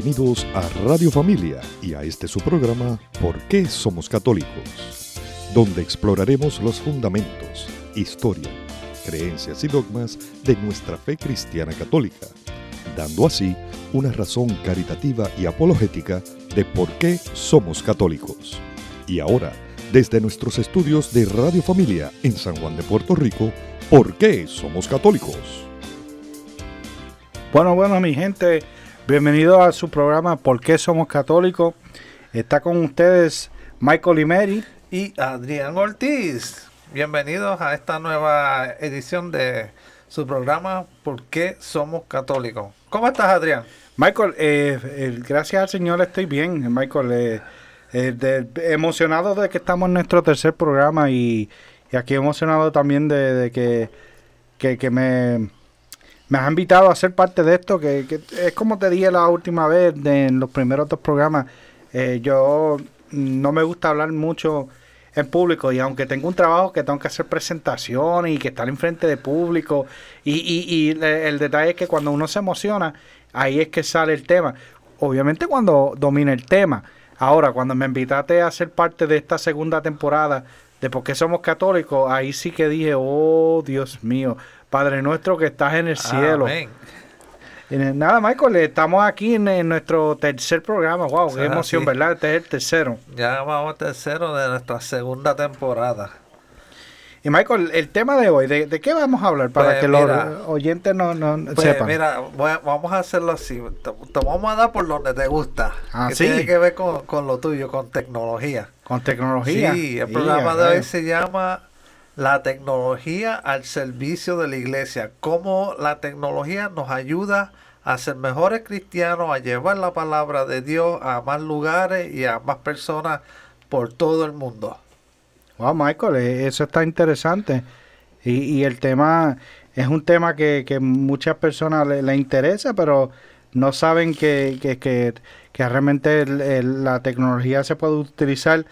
Bienvenidos a Radio Familia y a este su programa ¿Por qué somos católicos? Donde exploraremos los fundamentos, historia, creencias y dogmas de nuestra fe cristiana católica, dando así una razón caritativa y apologética de por qué somos católicos. Y ahora, desde nuestros estudios de Radio Familia en San Juan de Puerto Rico, ¿por qué somos católicos? Bueno, bueno, mi gente, bienvenidos a su programa ¿Por qué somos católicos? Está con ustedes Michael Imeri y Adrián Ortiz. Bienvenidos a esta nueva edición de su programa ¿Por qué somos católicos? ¿Cómo estás, Adrián? Michael, eh, eh, gracias al Señor estoy bien, Michael. Eh, eh emocionado de que estamos en nuestro tercer programa y, aquí emocionado también de, que, que, me, me has invitado a ser parte de esto, que, es como te dije la última vez en los primeros dos programas. yo no me gusta hablar mucho en público y aunque tengo un trabajo que tengo que hacer presentaciones y que estar enfrente de público y, y, y el detalle es que cuando uno se emociona ahí es que sale el tema obviamente cuando domina el tema ahora cuando me invitaste a ser parte de esta segunda temporada de por qué somos católicos ahí sí que dije oh Dios mío Padre nuestro que estás en el cielo Amén. Nada, Michael, estamos aquí en, nuestro tercer programa. Wow, qué emoción, ¿verdad? Este es el tercero. Ya vamos al tercero de nuestra segunda temporada. Y Michael, el tema de hoy, ¿de, qué vamos a hablar para pues que los oyentes no, no pues sepan? Mira, vamos a hacerlo así. Te, vamos a dar por donde te gusta. Ah, que ¿sí? tiene que ver con, lo tuyo, con tecnología. ¿Con tecnología? Sí, el programa de hoy se llama La tecnología al servicio de la iglesia. Cómo la tecnología nos ayuda a ser mejores cristianos, a llevar la palabra de Dios a más lugares y a más personas por todo el mundo. Wow, Michael, eh, eso está interesante. Y, el tema es un tema que, que muchas personas le, interesa, pero no saben que, que, que, realmente la tecnología se puede utilizar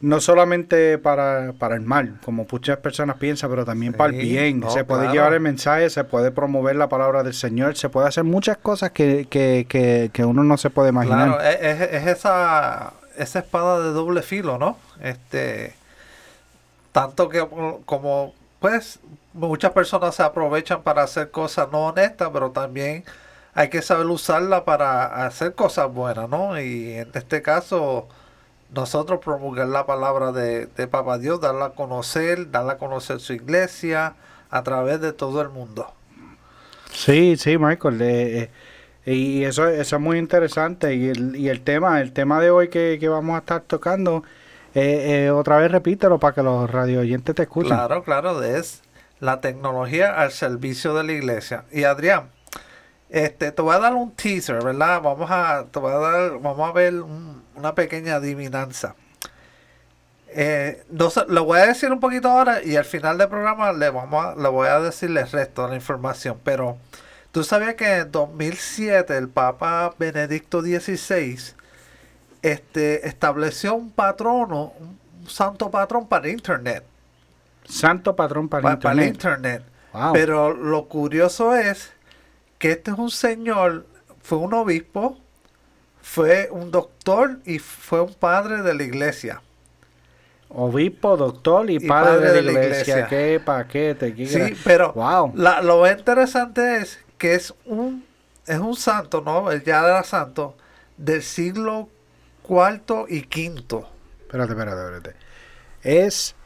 no solamente para, el mal, como muchas personas piensan, pero también para el bien. se puede llevar el mensaje, se puede promover la palabra del Señor, se puede hacer muchas cosas que, que, que, que uno no se puede imaginar. Claro, es, es, esa, esa espada de doble filo, ¿no? Este, tanto que como, pues, muchas personas se aprovechan para hacer cosas no honestas, pero también hay que saber usarla para hacer cosas buenas, ¿no? Y en este caso nosotros promulgar la palabra de, de Papa Dios, darla a conocer, darla a conocer su iglesia a través de todo el mundo. Sí, sí, Michael. Eh, eh, y eso, eso es muy interesante. Y el, y el tema, el tema de hoy que, vamos a estar tocando, eh, otra vez repítelo para que los radio oyentes te escuchen. Claro, claro, es la tecnología al servicio de la iglesia. Y Adrián, este, te voy a dar un teaser, ¿verdad? Vamos a, te voy a dar, vamos a ver una pequeña adivinanza. Eh, lo voy a decir un poquito ahora y al final del programa le, vamos a, le voy a decir el resto de la información. Pero tú sabías que en 2007 el Papa Benedicto XVI este, estableció un patrono, un santo patrón para Internet. Santo patrón para, Internet. Para Internet. Pero lo curioso es que este es un señor, fue un obispo, fue un doctor y fue un padre de la iglesia. Obispo, doctor y, padre, de, la iglesia. Qué paquete. sí, pero wow. lo interesante es que es un, es un santo, ¿no? Él ya era santo del siglo cuarto y quinto. Espérate, espérate, espérate. Es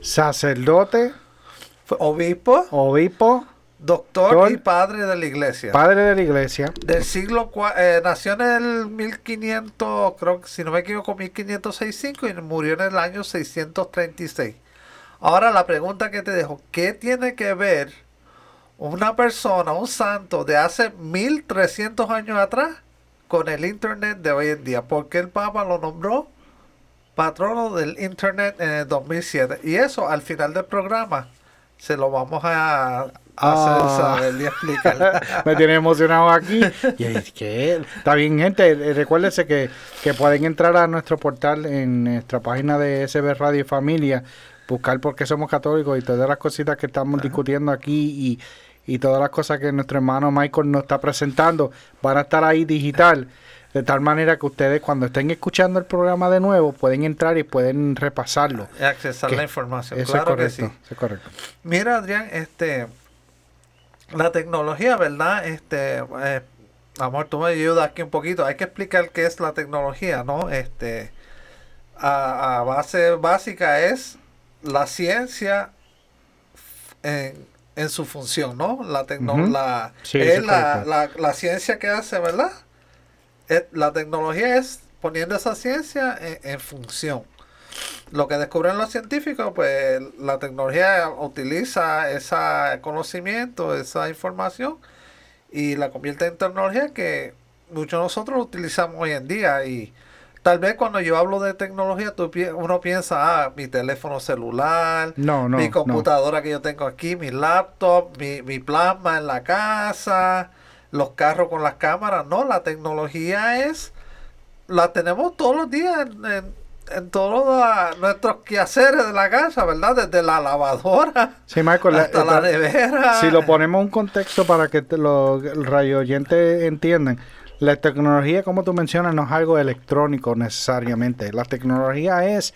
sacerdote. Obispo. Obispo. Doctor y padre de la iglesia. Padre de la iglesia. Del siglo eh, nació en el 1500, creo que si no me equivoco, 1565 y murió en el año 636. Ahora la pregunta que te dejo, ¿qué tiene que ver una persona, un santo de hace 1300 años atrás con el internet de hoy en día? ¿Por qué el Papa lo nombró patrono del internet en el 2007? Y eso al final del programa se lo vamos a Ah, me tiene emocionado aquí. Y es que está bien, gente. Eh, recuérdense que, que pueden entrar a nuestro portal en nuestra página de SB Radio y Familia, buscar por qué somos católicos y todas las cositas que estamos discutiendo aquí. y todas las cosas que nuestro hermano Michael nos está presentando van a estar ahí digital. De tal manera que ustedes cuando estén escuchando el programa de nuevo pueden entrar y pueden repasarlo. Y accesar Que- la información. Eso claro es correcto. que sí. eso es correcto. Mira, Adrián, este, la tecnología, ¿verdad? Este, eh, amor, tú me ayudas aquí un poquito. Hay que explicar qué es la tecnología, ¿no? Este, a, a base básica es la ciencia en, en su función, ¿no? La tecno- la, Sí, es la, la ciencia que hace, ¿verdad? Es- la tecnología es poniendo esa ciencia en, en función. Lo que descubren los científicos, pues la tecnología utiliza ese conocimiento, esa información y la convierte en tecnología que muchos de nosotros utilizamos hoy en día. Y tal vez cuando yo hablo de tecnología, tú uno piensa, ah, mi teléfono celular, No, no. mi no. computadora que yo tengo aquí, mi laptop, mi, mi plasma en la casa, los carros con las cámaras. No, la tecnología es, la tenemos todos los días en, en- en todos los- nuestros quehaceres de la casa, ¿verdad? Desde la lavadora Sí, Michael, la- hasta la nevera. Si lo ponemos en un contexto para que te- los radio oyentes entiendan, la tecnología, como tú mencionas, no es algo electrónico necesariamente. La tecnología es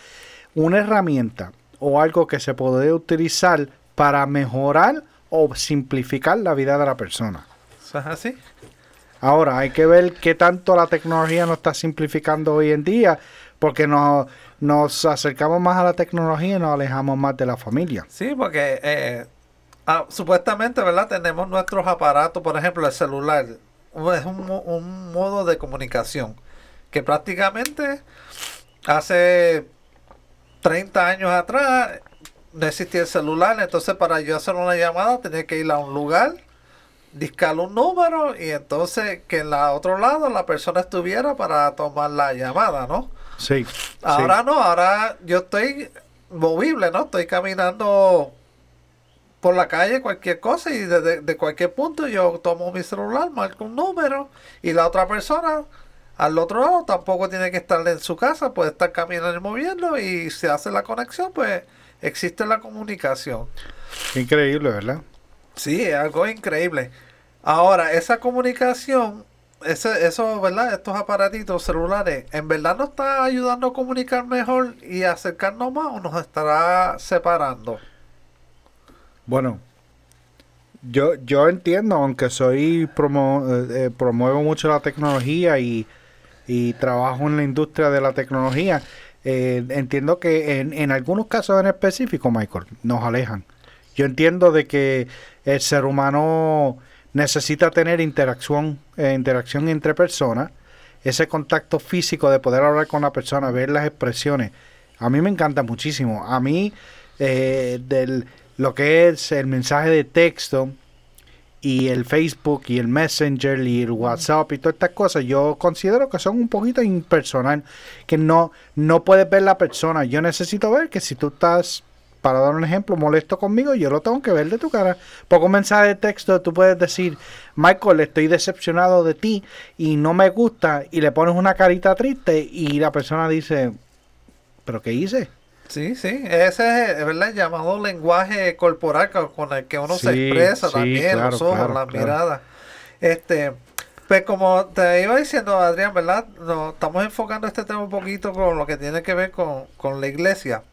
una herramienta o algo que se puede utilizar para mejorar o simplificar la vida de la persona. ¿Eso es así? Ahora, hay que ver qué tanto la tecnología nos está simplificando hoy en día, porque nos, nos acercamos más a la tecnología y nos alejamos más de la familia. Sí, porque eh, ah, supuestamente, ¿verdad? Tenemos nuestros aparatos, por ejemplo, el celular. Es un, un modo de comunicación que prácticamente hace 30 años atrás no existía el celular, entonces para yo hacer una llamada tenía que ir a un lugar, discar un número y entonces que en la otro lado la persona estuviera para tomar la llamada, ¿no? Sí. Ahora no, ahora yo estoy movible, ¿no? Estoy caminando por la calle, cualquier cosa, y desde de cualquier punto yo tomo mi celular, marco un número, y la otra persona al otro lado tampoco tiene que estar en su casa, puede estar caminando y moviendo, y se hace la conexión, pues existe la comunicación. Increíble, ¿verdad? Sí, es algo increíble. Ahora, esa comunicación, ese, eso, ¿verdad? Estos aparatitos celulares, ¿en verdad nos está ayudando a comunicar mejor y acercarnos más o nos estará separando? Bueno, yo, yo entiendo, aunque soy promo, eh, eh, promuevo mucho la tecnología y, y trabajo en la industria de la tecnología, eh, entiendo que en, en algunos casos en específico, Michael, nos alejan. Yo entiendo de que el ser humano necesita tener interacción, eh, interacción entre personas, ese contacto físico de poder hablar con la persona, ver las expresiones. A mí me encanta muchísimo. A mí, eh, del, lo que es el mensaje de texto y el Facebook y el Messenger y el WhatsApp y todas estas cosas, yo considero que son un poquito impersonal, que no, no puedes ver la persona. Yo necesito ver que si tú estás, para dar un ejemplo, molesto conmigo, yo lo tengo que ver de tu cara. Poco mensaje de texto, tú puedes decir, Michael, estoy decepcionado de ti y no me gusta, y le pones una carita triste y la persona dice, ¿pero qué hice? Sí, sí, ese es ¿verdad? el llamado lenguaje corporal co- con el que uno se expresa sí, también, claro, los ojos, claro, la claro. mirada. Este, pues como te iba diciendo, Adrián, ¿verdad? Nos estamos enfocando este tema un poquito con lo que tiene que ver con, con la iglesia.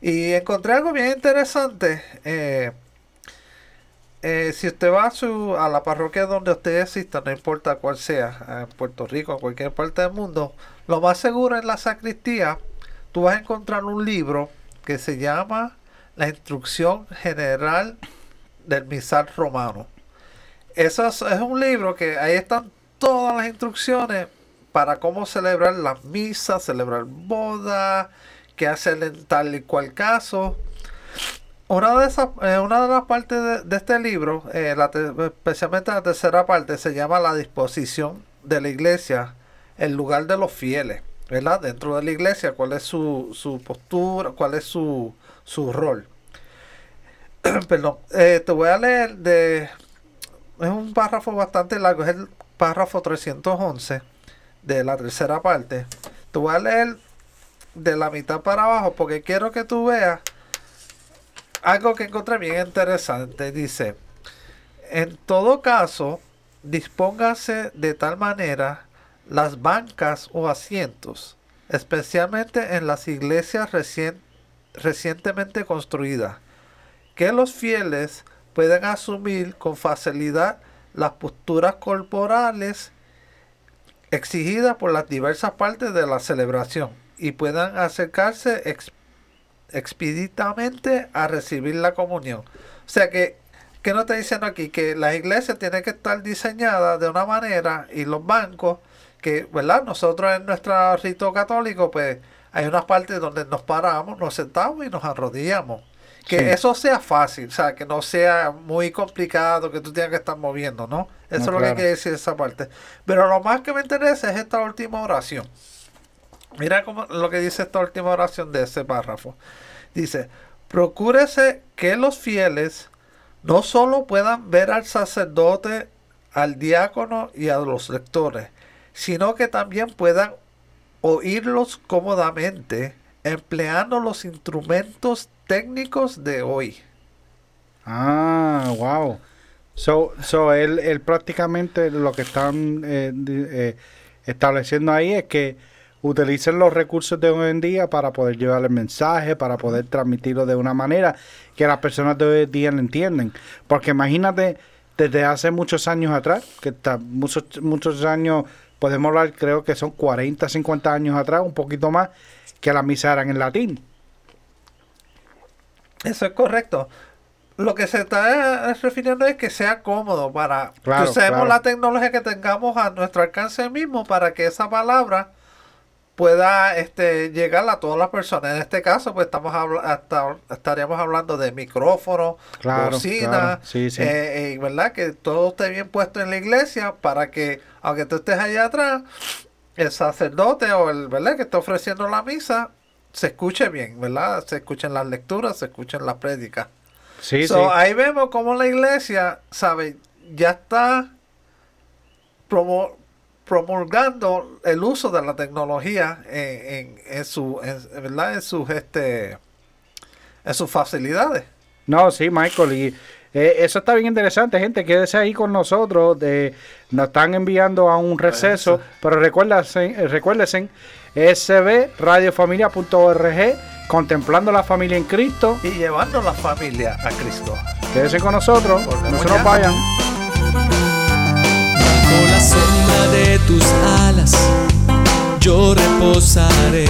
Y encontré algo bien interesante. eh, eh, si usted va a, su, a la parroquia donde usted exista, no importa cuál sea, en Puerto Rico, en cualquier parte del mundo, lo más seguro en la sacristía, tú vas a encontrar un libro que se llama La Instrucción General del Misal Romano. Eso es, es un libro que ahí están todas las instrucciones para cómo celebrar las misas, celebrar bodas, qué hacer en tal y cual caso. Una de, esas, eh, una de las partes de, este libro, eh, la te- especialmente la tercera parte, se llama la disposición de la iglesia, el lugar de los fieles, ¿verdad? Dentro de la iglesia, cuál es su, su postura, cuál es su, su rol. Perdón, eh, te voy a leer de... Es un párrafo bastante largo, es el párrafo 311 de la tercera parte. Te voy a leer de la mitad para abajo porque quiero que tú veas algo que encontré bien interesante. Dice, en todo caso, dispóngase de tal manera las bancas o asientos, especialmente en las iglesias recientemente construidas, que los fieles pueden asumir con facilidad las posturas corporales exigidas por las diversas partes de la celebración y puedan acercarse expeditamente a recibir la comunión. O sea que, ¿qué no está diciendo aquí? Que las iglesias tienen que estar diseñadas de una manera y los bancos, que, ¿verdad? Nosotros en nuestro rito católico, pues hay unas partes donde nos paramos, nos sentamos y nos arrodillamos. Que eso sea fácil, o sea, que no sea muy complicado, que tú tengas que estar moviendo, ¿no? Eso es lo que quiere decir esa parte. Pero lo más que me interesa es esta última oración. Mira cómo, lo que dice esta última oración de ese párrafo. Dice, procúrese que los fieles no solo puedan ver al sacerdote, al diácono y a los lectores, sino que también puedan oírlos cómodamente empleando los instrumentos técnicos de hoy. Ah, wow. So, so él, prácticamente lo que están eh, eh, estableciendo ahí es que utilicen los recursos de hoy en día para poder llevar el mensaje, para poder transmitirlo de una manera que las personas de hoy en día lo entienden. Porque imagínate, desde hace muchos años atrás, que está muchos, muchos años, podemos hablar, creo que son 40, 50 años atrás, un poquito más, que las misas eran en latín. Eso es correcto. Lo que se está refiriendo es que sea cómodo para que usemos la tecnología que tengamos a nuestro alcance mismo para que esa palabra pueda este, llegar a todas las personas. En este caso, pues estamos hasta, estaríamos hablando de micrófono, bocina, eh, eh, ¿verdad? Que todo esté bien puesto en la iglesia para que, aunque tú estés allá atrás, el sacerdote o el, ¿verdad? Que está ofreciendo la misa, se escuche bien, ¿verdad? Se escuchen las lecturas, se escuchen las prédicas. Sí, sí. Ahí vemos cómo la iglesia, ¿sabe? Ya está promulgando el uso de la tecnología en, en, su, ¿verdad? En sus, este, en sus facilidades. No, sí, Michael, y eh, eso está bien interesante, gente. Quédese ahí con nosotros. De, nos están enviando a un receso, pero recuérdense, eh, recuérdense sbradiofamilia.org, contemplando la familia en Cristo. Y llevando la familia a Cristo. Quédese con nosotros, no se nos vayan. Sombra de tus alas, yo reposaré,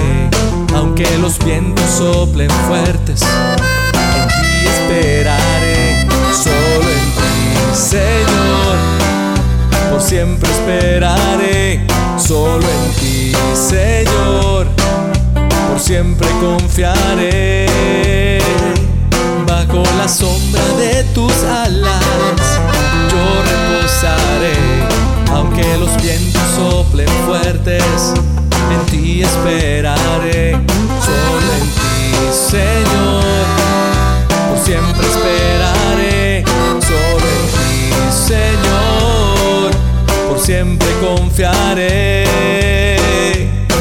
aunque los vientos soplen fuertes, en ti esperaré, solo en ti, Señor, por siempre esperaré, solo en ti, Señor, por siempre confiaré, bajo la sombra de tus alas, yo reposaré aunque los vientos soplen fuertes, en ti esperaré, solo en ti, Señor. Por siempre esperaré, solo en ti, Señor. Por siempre confiaré.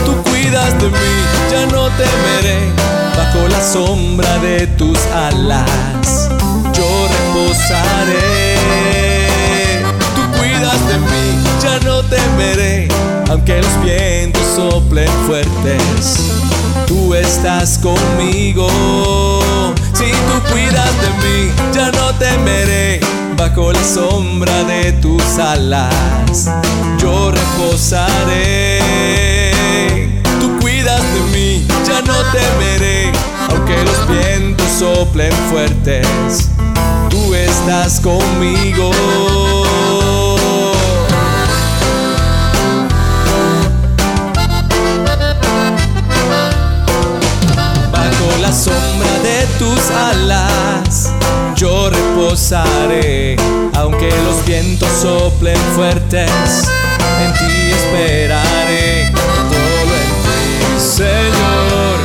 Tú cuidas de mí, ya no temeré, bajo la sombra de tus alas. Yo reposaré aunque los vientos soplen fuertes. Tú estás conmigo, si tú cuidas de mí, ya no temeré, bajo la sombra de tus alas, yo reposaré. Tú cuidas de mí, ya no temeré, aunque los vientos soplen fuertes. Tú estás conmigo. Sombra de tus alas yo reposaré, aunque los vientos soplen fuertes, en ti esperaré, todo en ti, Señor,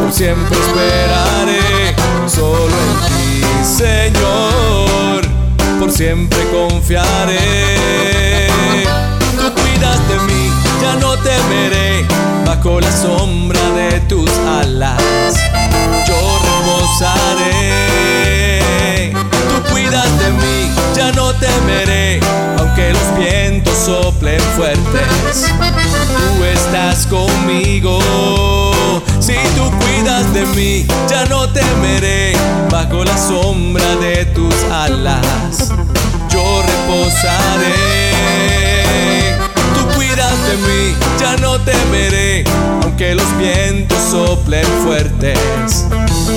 por siempre esperaré, solo en ti, Señor, por siempre confiaré. Tú cuidas de mí, ya no temeré, bajo la sombra de tus alas yo reposaré. Tú cuidas de mí, ya temeré, aunque los vientos soplen fuertes. Tú estás conmigo. Si tú cuidas de mí, ya no temeré bajo la sombra de tus alas. Yo reposaré. De mí, ya no temeré, aunque los vientos soplen fuertes.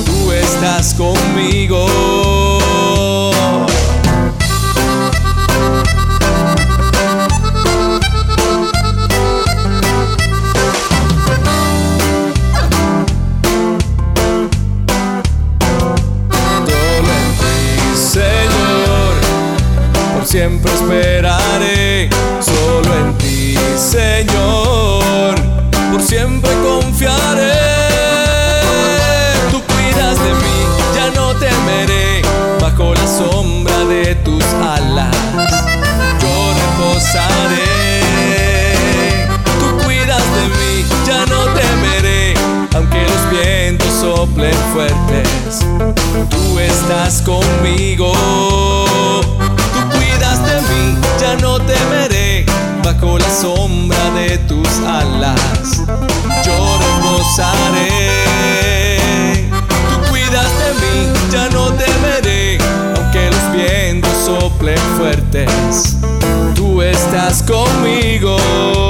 Tú estás conmigo. Señor, por siempre esperaré. Solo en ti, Señor, por siempre confiaré. Tú cuidas de mí, ya no temeré bajo la sombra de tus alas. Yo reposaré. Tú cuidas de mí, ya no temeré, aunque los vientos soplen fuertes. Tú estás conmigo. Tú cuidas de mí, ya no temeré bajo la sombra de tus alas. Yo reposaré. Tú cuidas de mí, ya no temeré, aunque los vientos soplen fuertes. Tú estás conmigo.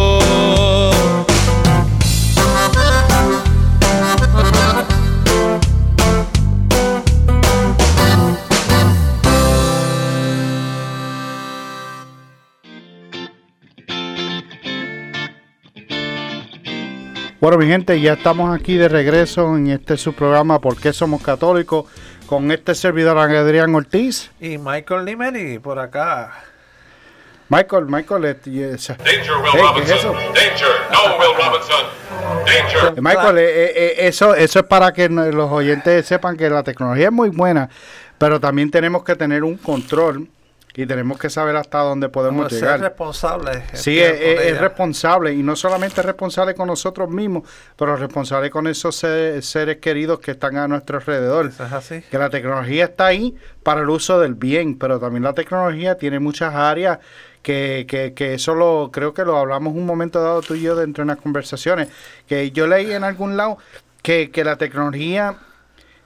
Bueno, mi gente, ya estamos aquí de regreso en este su programa ¿Por qué somos católicos? Con este servidor Adrián Ortiz. Y Michael Limeri por acá. Michael, Michael, eh, y esa- Danger, Will Hey, ¿qué es Robinson. eso? Danger. No, Will Robinson. Danger. Eh, Michael, eh, eso, eso es para que los oyentes sepan que la tecnología es muy buena, pero también tenemos que tener un control y tenemos que saber hasta dónde podemos Como ser llegar. responsable. Sí, es, es- es responsable y no solamente responsable con nosotros mismos, pero responsable con esos se- seres queridos que están a nuestro alrededor. Eso es así. Que la tecnología está ahí para el uso del bien, pero también la tecnología tiene muchas áreas que, que, que eso lo, creo que lo hablamos un momento dado tú y yo dentro de unas conversaciones, que yo leí en algún lado que, que la tecnología,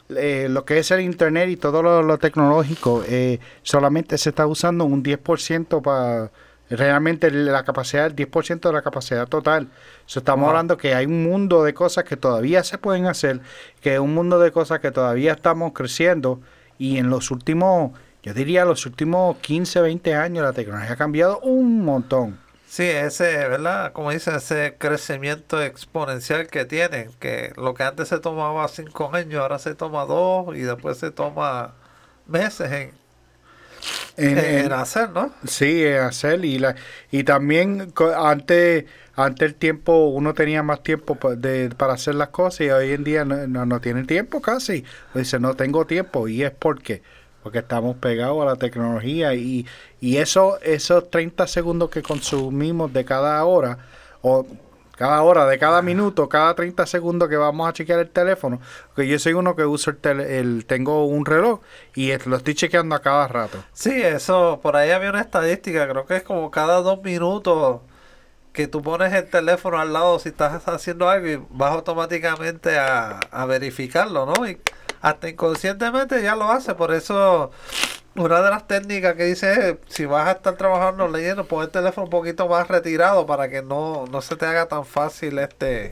eh, lo que es el Internet y todo lo, lo tecnológico, eh, solamente se está usando un 10% para... Realmente la capacidad, el 10% de la capacidad total. So, estamos hablando que hay un mundo de cosas que todavía se pueden hacer, que es un mundo de cosas que todavía estamos creciendo y en los últimos, yo diría los últimos 15, 20 años la tecnología ha cambiado un montón. Sí, ese, ¿verdad? Como dicen, ese crecimiento exponencial que tienen, que lo que antes se tomaba cinco años, ahora se toma dos y después se toma meses en, En- en, en- hacer, ¿no? Sí, eh, hacer y la y también antes antes el tiempo uno tenía más tiempo de, para hacer las cosas y hoy en día no, no, no tiene tiempo casi. Dice no tengo tiempo y es porque porque estamos pegados a la tecnología y, y eso esos 30 segundos que consumimos de cada hora o cada hora, de cada minuto, cada 30 segundos que vamos a chequear el teléfono, porque yo soy uno que uso el, tele- el tengo un reloj y lo estoy chequeando a cada rato. Sí, eso, por ahí había una estadística, creo que es como cada dos minutos que tú pones el teléfono al lado si estás haciendo algo y vas automáticamente a, a verificarlo, ¿no? Y hasta inconscientemente ya lo hace, por eso una de las técnicas que dice es, si vas a estar trabajando leyendo, pon el teléfono un poquito más retirado para que no, no se te haga tan fácil este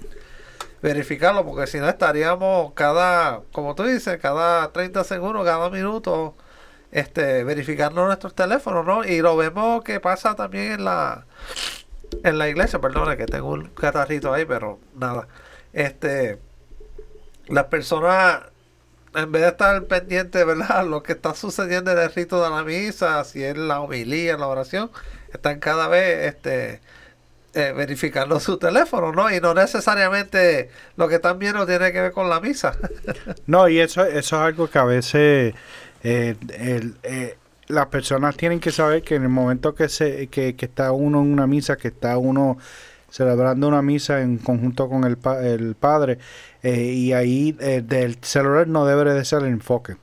verificarlo, porque si no estaríamos cada, como tú dices, cada 30 segundos, cada minuto, este, verificando nuestros teléfonos, ¿no? Y lo vemos que pasa también en la, en la iglesia, perdona que tengo un catarrito ahí, pero nada. Este, las personas, en vez de estar pendientes, ¿verdad? Lo que está sucediendo en el rito de la misa, si es la homilía, la oración, están cada vez, este, eh, verificando su teléfono, ¿no? Y no necesariamente lo que están viendo tiene que ver con la misa. No, y eso, eso es algo que a veces eh, eh, las personas tienen que saber que en el momento que, se, que, que está uno en una misa, que está uno celebrando una misa en conjunto con el, el padre, eh, y ahí eh, del celular no debe de ser el enfoque.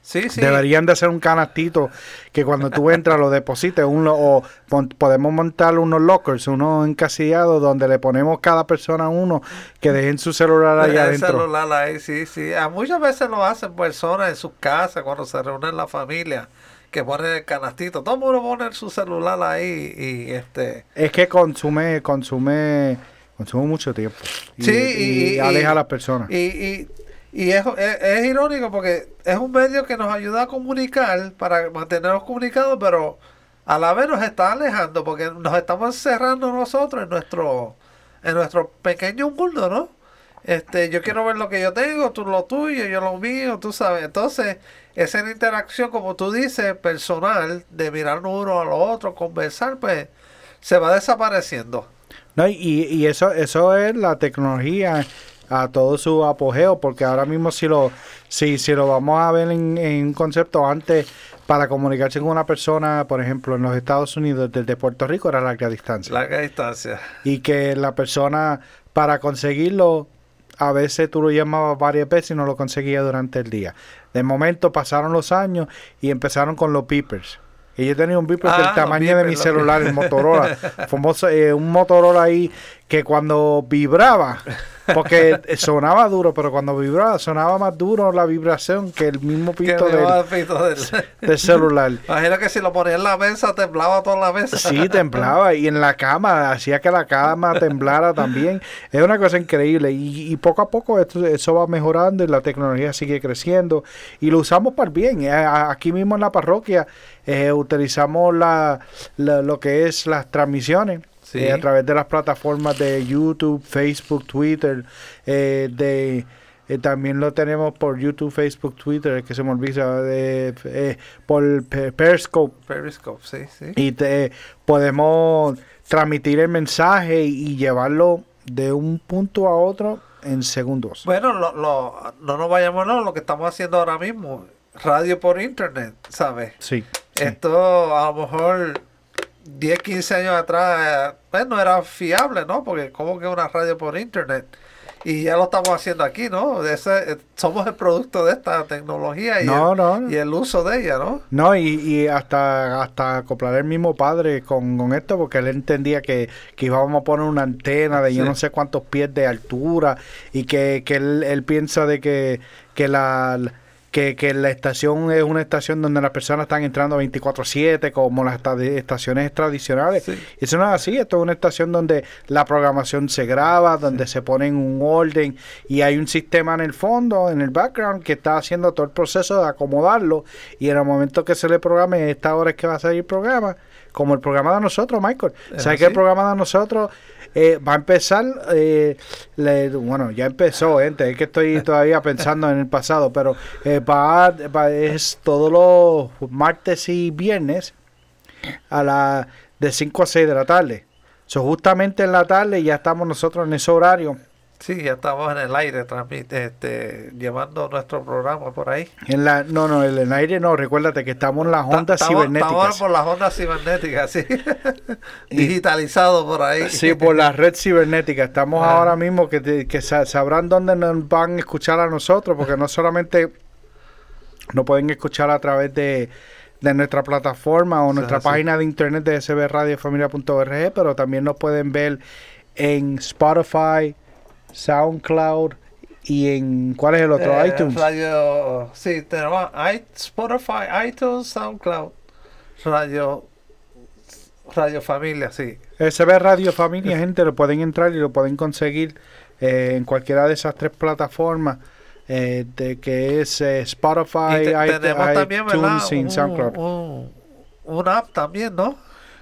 Sí, sí. Deberían de hacer un canastito que cuando tú entras lo deposites uno, o pon- podemos montar unos lockers, unos encasillados donde le ponemos cada persona uno que dejen su celular El adentro. celular ahí, sí, sí. A muchas veces lo hacen personas en sus casas cuando se reúnen la familia, que ponen el canastito. Todo el mundo pone su celular ahí y este. Es que consume, consume, consume mucho tiempo. Y, Sí, y y- aleja a las personas. Y, y, y es, es, es irónico porque es un medio que nos ayuda a comunicar, para mantenernos comunicados, pero a la vez nos está alejando porque nos estamos encerrando nosotros en nuestro, en nuestro pequeño mundo, ¿no? Este, yo quiero ver lo que yo tengo, tú lo tuyo, yo lo mío, tú sabes. Entonces, esa interacción, como tú dices, personal, de mirarnos uno a lo otro, conversar, pues se va desapareciendo. No, y, y eso, eso es la tecnología a todo su apogeo, porque ahora mismo si lo, si, si lo vamos a ver en, en un concepto antes, para comunicarse con una persona, por ejemplo, en los Estados Unidos, desde Puerto Rico, era larga distancia. Larga distancia. y que la persona, para conseguirlo, a veces tú lo llamabas varias veces y no lo conseguía durante el día. De momento pasaron los años y empezaron con los beepers. Y yo tenía un beeper Ah, del tamaño de mi celular, el. Motorola. Famoso, eh, un Motorola ahí que cuando vibraba, porque sonaba duro, pero cuando vibraba sonaba más duro la vibración que el mismo pito del, el pito del- del celular. Imagino que si lo ponía en la mesa, temblaba toda la mesa. Sí, temblaba. Y en la cama, hacía que la cama temblara también. Es una cosa increíble. Y, y poco a poco esto, eso va mejorando y la tecnología sigue creciendo. Y lo usamos para el bien. Eh, Aquí mismo en la parroquia eh, utilizamos la, la- lo que es las transmisiones. Sí. eh, a través de las plataformas de YouTube, Facebook, Twitter, eh, de eh, también lo tenemos por YouTube, Facebook, Twitter, es que se me olvida, de, eh, por Pe- Periscope, Periscope, sí, sí. y te podemos transmitir el mensaje y llevarlo de un punto a otro en segundos. Bueno, lo, lo- no nos vayamos no, lo que estamos haciendo ahora mismo, radio por internet, ¿sabes? Sí. sí. Esto a lo mejor 10, 15 años atrás, pues no era fiable, ¿no? Porque como que una radio por internet. Y ya lo estamos haciendo aquí, ¿no? Ese, eh, somos el producto de esta tecnología y, No, el, no, no. y el uso de ella, ¿no? No, y, y hasta, hasta acoplar el mismo padre con, con esto, porque él entendía que, que íbamos a poner una antena de yo no sé cuántos pies de altura y que, que él, él piensa de que, que la... Que, que la estación es una estación donde las personas están entrando 24/7 como las esta- estaciones tradicionales. Sí. Eso no es así, esto es una estación donde la programación se graba, donde se pone en un orden y hay un sistema en el fondo, en el background, que está haciendo todo el proceso de acomodarlo y en el momento que se le programe, esta hora es que va a salir el programa, como el programa de nosotros, Michael. ¿Es ¿Sabes que así? el programa de nosotros eh, va a empezar? eh, le- bueno, ya empezó, gente, es que estoy todavía pensando en el pasado, pero eh, va, va- es todos los martes y viernes a la de 5 a 6 de la tarde. So, justamente en la tarde ya estamos nosotros en ese horario. Sí, ya estamos en el aire este, llevando nuestro programa por ahí. En la, no, no, en el aire no, recuérdate que estamos en las ondas estamos- cibernéticas. Estamos por las ondas cibernéticas, sí. Digitalizado por ahí. Sí, por la red cibernética. Estamos Ah. ahora mismo que, te- que sa- sabrán dónde nos van a escuchar a nosotros, porque no solamente nos pueden escuchar a través de, de nuestra plataforma o nuestra página de internet de sbradiofamilia.org, pero también nos pueden ver en Spotify, SoundCloud y en ¿cuál es el otro? Eh, iTunes. Radio, sí, tenemos Spotify, iTunes, SoundCloud, Radio, Radio Familia, sí. SB Radio Familia, gente, lo pueden entrar y lo pueden conseguir eh, en cualquiera de esas tres plataformas, eh, de que es eh, Spotify, Y te- i- tenemos también, ¿verdad? iTunes y Un, SoundCloud. un, app también, ¿no?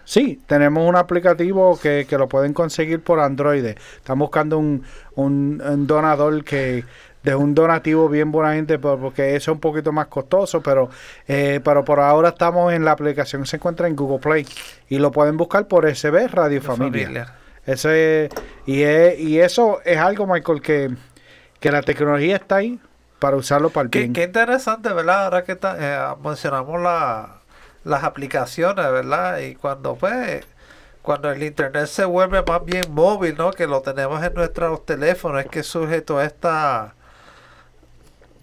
Sí, tenemos un aplicativo que, que lo pueden conseguir por Android. Están buscando un, un, un donador que de un donativo bien buena gente por- porque eso es un poquito más costoso, pero eh, pero por ahora estamos en la aplicación se encuentra en Google Play y lo pueden buscar por SB Radio Familia. Ese y es, y eso es algo Michael que, que la tecnología está ahí para usarlo para el Qué, bien. qué interesante, ¿verdad? Ahora que ta- eh, mencionamos la, las aplicaciones, ¿verdad? Y cuando pues cuando el internet se vuelve más bien móvil, ¿no? Que lo tenemos en nuestros teléfonos, es que surge toda esta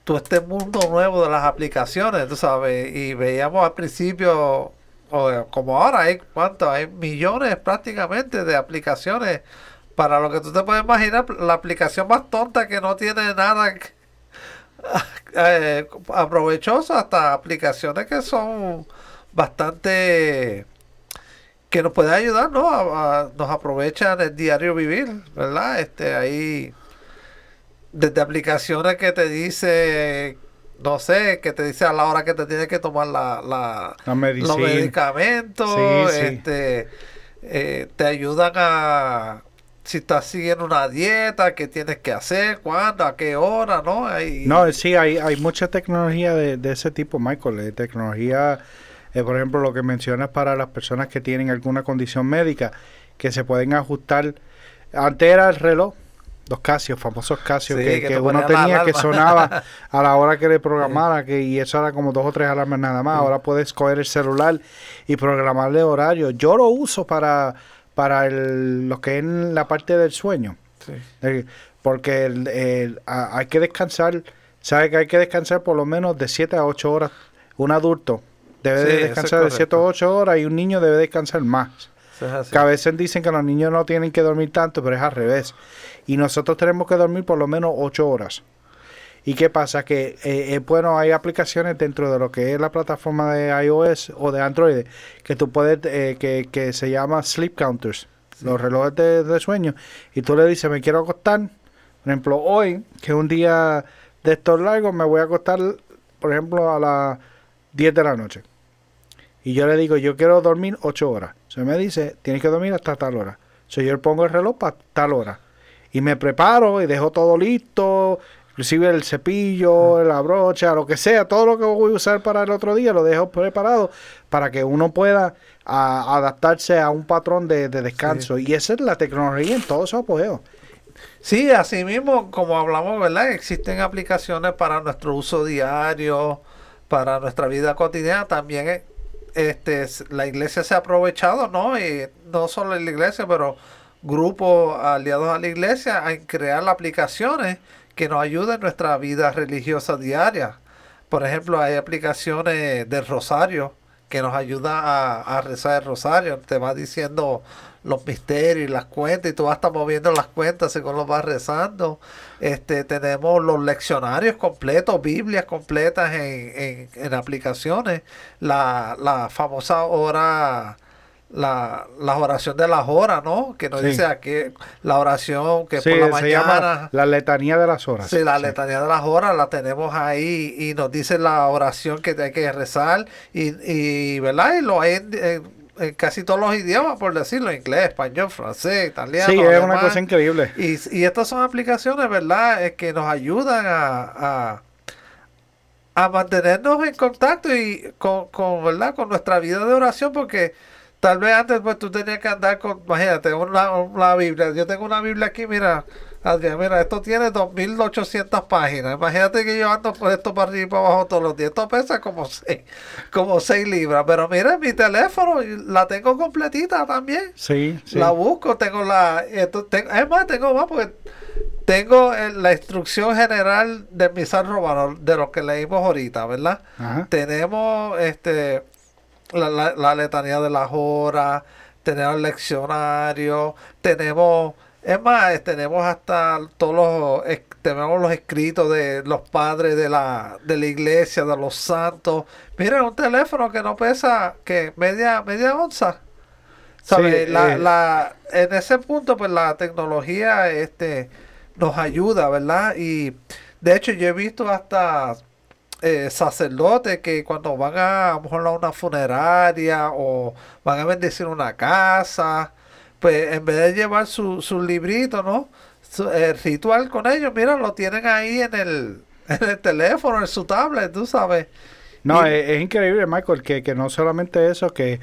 todo este mundo nuevo de las aplicaciones, tú sabes, y veíamos al principio, como ahora hay, ¿cuánto? Hay millones prácticamente de aplicaciones para lo que tú te puedes imaginar, la aplicación más tonta que no tiene nada eh, aprovechoso, hasta aplicaciones que son bastante que nos pueden ayudar, ¿no? A- a- nos aprovechan el diario vivir, ¿verdad? Este, ahí, desde aplicaciones que te dice, no sé, que te dice a la hora que te tienes que tomar la, la- La los medicamentos, Sí, sí. este, eh, te ayudan a, si estás siguiendo una dieta, qué tienes que hacer, cuándo, a qué hora, ¿no? Ahí- No, sí, hay, hay mucha tecnología de, de ese tipo, Michael. eh, tecnología, eh, por ejemplo, lo que mencionas para las personas que tienen alguna condición médica, que se pueden ajustar. Antes era el reloj, los Casio, famosos Casio, Sí, que, que que te uno tenía que sonaba a la hora que le programara, que, y eso era como dos o tres alarmas nada más. Ahora puedes coger el celular y programarle horario. Yo lo uso para, para el, lo que es la parte del sueño. Sí. Eh, porque el- el- a- hay que descansar, sabe que hay que descansar por lo menos de 7 a 8 horas. Un adulto debe Sí, de eso es descansar de 7 a correcto. 8 horas y un niño debe descansar más. Es así. Que a veces dicen que los niños no tienen que dormir tanto, pero es al revés. Y nosotros tenemos que dormir por lo menos 8 horas. ¿Y qué pasa? Que eh, eh, bueno, hay aplicaciones dentro de lo que es la plataforma de iOS o de Android que tú puedes, eh, que, que se llama Sleep Counters, los relojes de, de sueño. Y tú le dices, me quiero acostar. Por ejemplo, hoy, que es un día de estos largos, me voy a acostar, por ejemplo, a las 10 de la noche. Y yo le digo, yo quiero dormir 8 horas. Se me dice, tienes que dormir hasta tal hora. So, yo le pongo el reloj para tal hora. Y me preparo y dejo todo listo, inclusive el cepillo, la brocha, lo que sea, todo lo que voy a usar para el otro día, lo dejo preparado para que uno pueda a- adaptarse a un patrón de, de descanso. Y esa es la tecnología en todo su apogeo. Sí, así mismo, como hablamos, ¿verdad? Existen aplicaciones para nuestro uso diario, para nuestra vida cotidiana. También eh, este, la iglesia se ha aprovechado, ¿no? Y no solo la iglesia, pero grupos aliados a la iglesia en crear aplicaciones que nos ayuden en nuestra vida religiosa diaria. Por ejemplo, hay aplicaciones del rosario que nos ayuda a, a rezar el rosario. Te va diciendo los misterios y las cuentas y tú vas a estar moviendo las cuentas según los vas rezando. Este, tenemos los leccionarios completos, Biblias completas en, en, en aplicaciones. La, la famosa hora, la, la oración de las horas, ¿no? Que nos Sí. dice aquí la oración que Sí, por la mañana. la letanía de las horas. Sí, la Sí. letanía de las horas la tenemos ahí y nos dice la oración que hay que rezar y, y ¿verdad? Y lo hay en, en- en casi todos los idiomas, por decirlo, inglés, español, francés, italiano. Sí, es una cosa increíble. Y, y estas son aplicaciones, ¿verdad? Eh, que nos ayudan a, a, a mantenernos en contacto y con, con, ¿verdad? con nuestra vida de oración, porque tal vez antes pues tú tenías que andar con, imagínate, una, una Biblia. Yo tengo una Biblia aquí, mira, Adrián, mira, esto tiene 2.800 páginas. Imagínate que yo ando por esto para arriba y para abajo todos los días. Esto pesa como 6, como 6 libras. Pero mira, mi teléfono la tengo completita también. Sí, sí. La busco, tengo la. Esto, tengo, es más, tengo más porque tengo eh, la instrucción general del misal romano, de lo que leímos ahorita, ¿verdad? Ajá. Tenemos este la, la- la letanía de las horas, tenemos el leccionario, tenemos. Es más, eh, tenemos hasta todos los, tenemos los escritos de los padres de la, de la iglesia, de los santos. Miren, un teléfono que no pesa que media, media onza. ¿Sabe? Sí, la, eh. la, en ese punto, pues la tecnología este, nos ayuda, ¿verdad? Y de hecho, yo he visto hasta eh, sacerdotes que cuando van a, a lo mejor a una funeraria o van a bendecir una casa, pues en vez de llevar su, su librito, ¿no? Su, el ritual con ellos, mira, lo tienen ahí en el, en el teléfono, en su tablet, tú sabes. No, Y- es, es increíble, Michael, que, que no solamente eso, que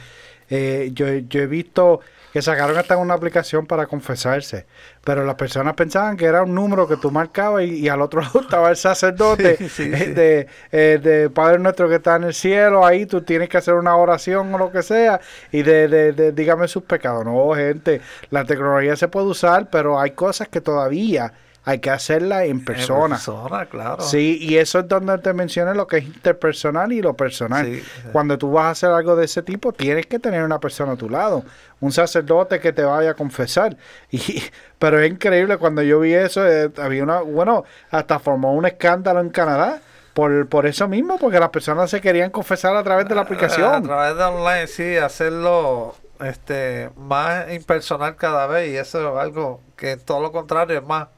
eh, yo, yo he visto que sacaron hasta una aplicación para confesarse, pero las personas pensaban que era un número que tú marcabas y, y al otro lado estaba el sacerdote Sí, sí, eh, sí. De, eh, de Padre nuestro que está en el cielo, ahí tú tienes que hacer una oración o lo que sea y de, de, de dígame sus pecados. No, gente, la tecnología se puede usar, pero hay cosas que todavía hay que hacerla en persona. persona, claro. Sí, y eso es donde te mencioné lo que es interpersonal y lo personal. Sí. Cuando tú vas a hacer algo de ese tipo, tienes que tener una persona a tu lado, un sacerdote que te vaya a confesar. Y, pero es increíble cuando yo vi eso, eh, había una, bueno, hasta formó un escándalo en Canadá por, por eso mismo, porque las personas se querían confesar a través de la A aplicación. través de online, sí, hacerlo este más impersonal cada vez y eso es algo que todo lo contrario es más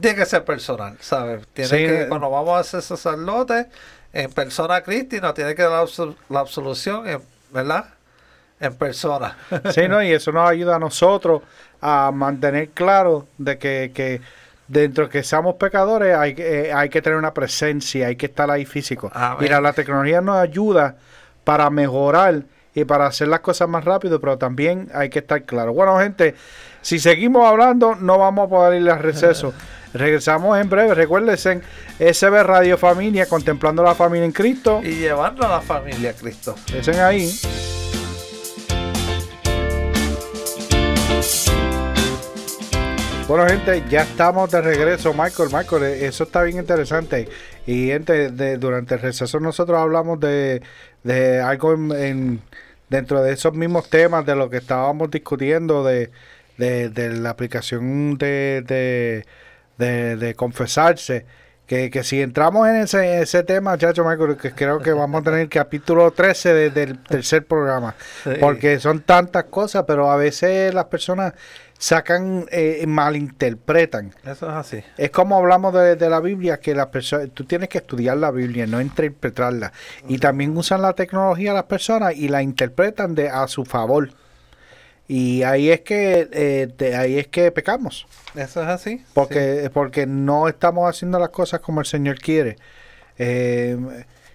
tiene que ser personal, ¿sabes? Tiene Sí, que cuando vamos a ser sacerdote en persona a Cristo nos tiene que dar la, absol- la absolución, ¿verdad? En persona. Sí, ¿no? Y eso nos ayuda a nosotros a mantener claro de que, que dentro que seamos pecadores hay, que- eh, hay que tener una presencia, hay que estar ahí físico. Amén. Mira, la tecnología nos ayuda para mejorar y para hacer las cosas más rápido, pero también hay que estar claro. Bueno, gente, si seguimos hablando, no vamos a poder ir al receso. Regresamos en breve. Recuérdense, SB Radio Familia, contemplando la familia en Cristo. y llevando a la familia a Cristo. Estén ahí. Bueno, gente, ya estamos de regreso. Michael, Michael, eso está bien interesante. Y, gente, de- durante el receso nosotros hablamos de, de algo en, en- dentro de esos mismos temas, de lo que estábamos discutiendo, de, de la aplicación de, de, confesarse. Que, que si entramos en ese, ese tema, chacho Michael, que creo que vamos a tener el capítulo 13 de- del tercer programa. Porque son tantas cosas, pero a veces las personas sacan, eh, malinterpretan. Eso es así. Es como hablamos de, de la Biblia, que las personas, tú tienes que estudiar la Biblia, no interpretarla. Y también usan la tecnología las personas y la interpretan de a su favor. Y ahí es que eh, de ahí es que pecamos, Eso es así. porque porque no estamos haciendo las cosas como el Señor quiere. Eh,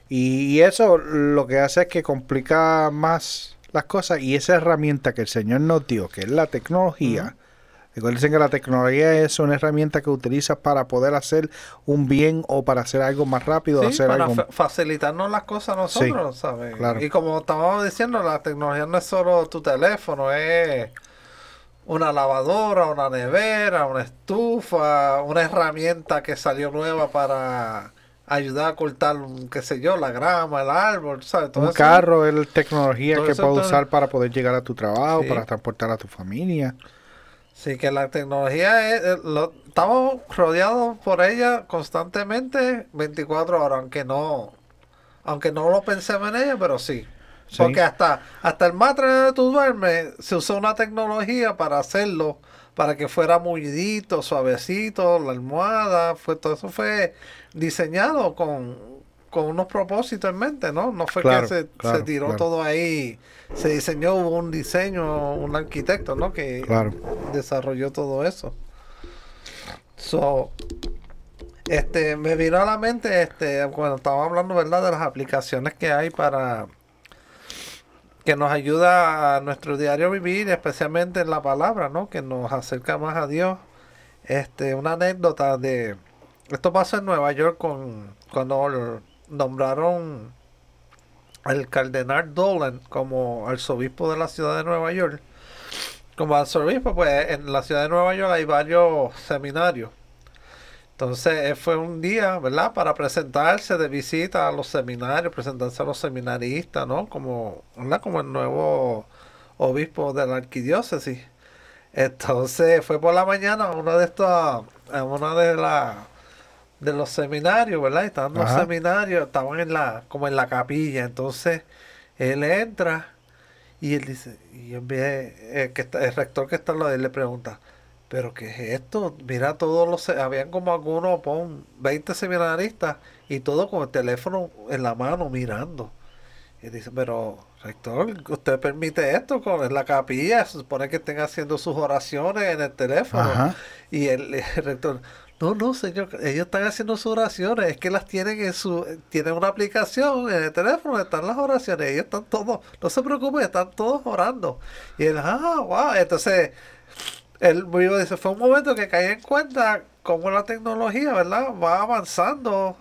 y, y eso lo que hace es que complica más las cosas y esa herramienta que el Señor nos dio, que es la tecnología. Recuerden que la tecnología es una herramienta que utilizas para poder hacer un bien o para hacer algo más rápido, Sí, hacer para algo fa- facilitarnos las cosas a nosotros, ¿sabes? claro. Y como estábamos diciendo, la tecnología no es solo tu teléfono, es una lavadora, una nevera, una estufa, una herramienta que salió nueva para ayudar a cortar, qué sé yo, la grama, el árbol, ¿sabes? Todo un eso. carro es tecnología que puedes usar para poder llegar a tu trabajo, Sí. para transportar a tu familia. Sí, que la tecnología es, eh, lo- estamos rodeados por ella constantemente 24 horas, aunque no, aunque no lo pensemos en ella, pero sí. Sí. Porque hasta, hasta el matre donde tú duermes se usó una tecnología para hacerlo, para que fuera mullidito, suavecito, la almohada, fue todo eso fue diseñado con, con unos propósitos en mente, ¿no? No fue Claro, que se, claro, se tiró claro. todo ahí, se diseñó, hubo un diseño, un arquitecto, ¿no? Que desarrolló todo eso. So, este, me vino a la mente, este, cuando estaba hablando, ¿verdad? De las aplicaciones que hay para que nos ayuda a nuestro diario vivir, especialmente en la palabra, ¿no? Que nos acerca más a Dios. Este, una anécdota de esto pasó en Nueva York con cuando nombraron al cardenal Dolan como arzobispo de la ciudad de Nueva York. Como arzobispo, pues en la ciudad de Nueva York hay varios seminarios. Entonces eh, fue un día, ¿verdad? Para presentarse de visita a los seminarios, presentarse a los seminaristas, ¿no? Como, ¿verdad? Como el nuevo obispo de la arquidiócesis. Entonces fue por la mañana a uno de estos, a uno de la de los seminarios, ¿verdad? Estaban los Ajá. seminarios, estaban en la, como en la capilla. Entonces él entra y él dice, y en de- el, que está, el rector que está al lado de él le pregunta, ¿pero qué es esto? Mira todos los, habían como algunos, pon, 20 seminaristas y todos con el teléfono en la mano mirando. Y dice, pero rector, ¿usted permite esto con en la capilla? Se supone que estén haciendo sus oraciones en el teléfono. Ajá. Y el, el rector, no, no, señor, ellos están haciendo sus oraciones, es que las tienen en su, tienen una aplicación en el teléfono, están las oraciones, ellos están todos, no se preocupen, están todos orando. Y él, ah, wow, entonces, él mismo dice, fue un momento que caí en cuenta cómo la tecnología, ¿verdad? Va avanzando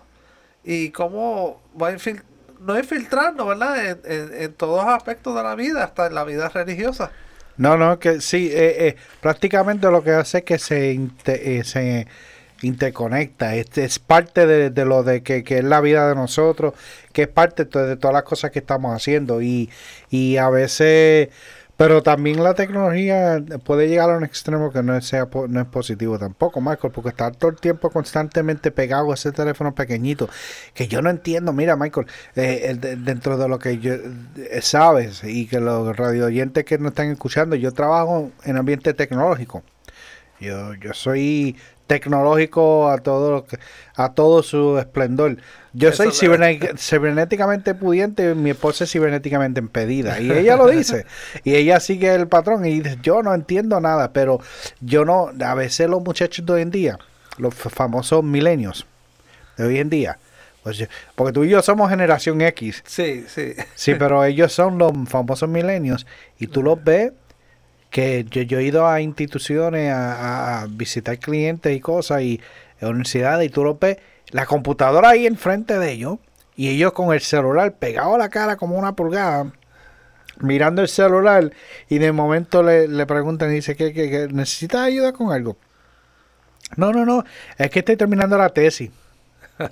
y cómo va infil- no infiltrando, ¿verdad? En, en, en todos aspectos de la vida, hasta en la vida religiosa. No, no, que sí, eh, eh, prácticamente lo que hace es que se, eh, se interconecta, es, es parte de, lo de que, que es la vida de nosotros, que es parte de todas las cosas que estamos haciendo y, y a veces, pero también la tecnología puede llegar a un extremo que no, sea, no es positivo tampoco, Michael, porque estar todo el tiempo constantemente pegado a ese teléfono pequeñito, que yo no entiendo, mira Michael, eh, dentro de lo que yo eh, sabes y que los radio oyentes que nos están escuchando, yo trabajo en ambiente tecnológico. Yo, yo soy tecnológico a todo lo que- a todo su esplendor. Yo Eso soy cibernéticamente pudiente, mi esposa es cibernéticamente impedida. Y ella lo dice. y ella sigue el patrón y dice, yo no entiendo nada, pero yo no, a veces los muchachos de hoy en día, los famosos milenios de hoy en día, pues porque tú y yo somos generación X, Sí, sí. Sí, pero ellos son los famosos milenios y tú los ves que yo, yo he ido a instituciones a, visitar clientes y cosas y universidades y tú los ves la computadora ahí enfrente de ellos y ellos con el celular pegado a la cara como una pulgada mirando el celular y de momento le, le preguntan y dice que, que, que necesitas ayuda con algo. No, no, no, es que estoy terminando la tesis.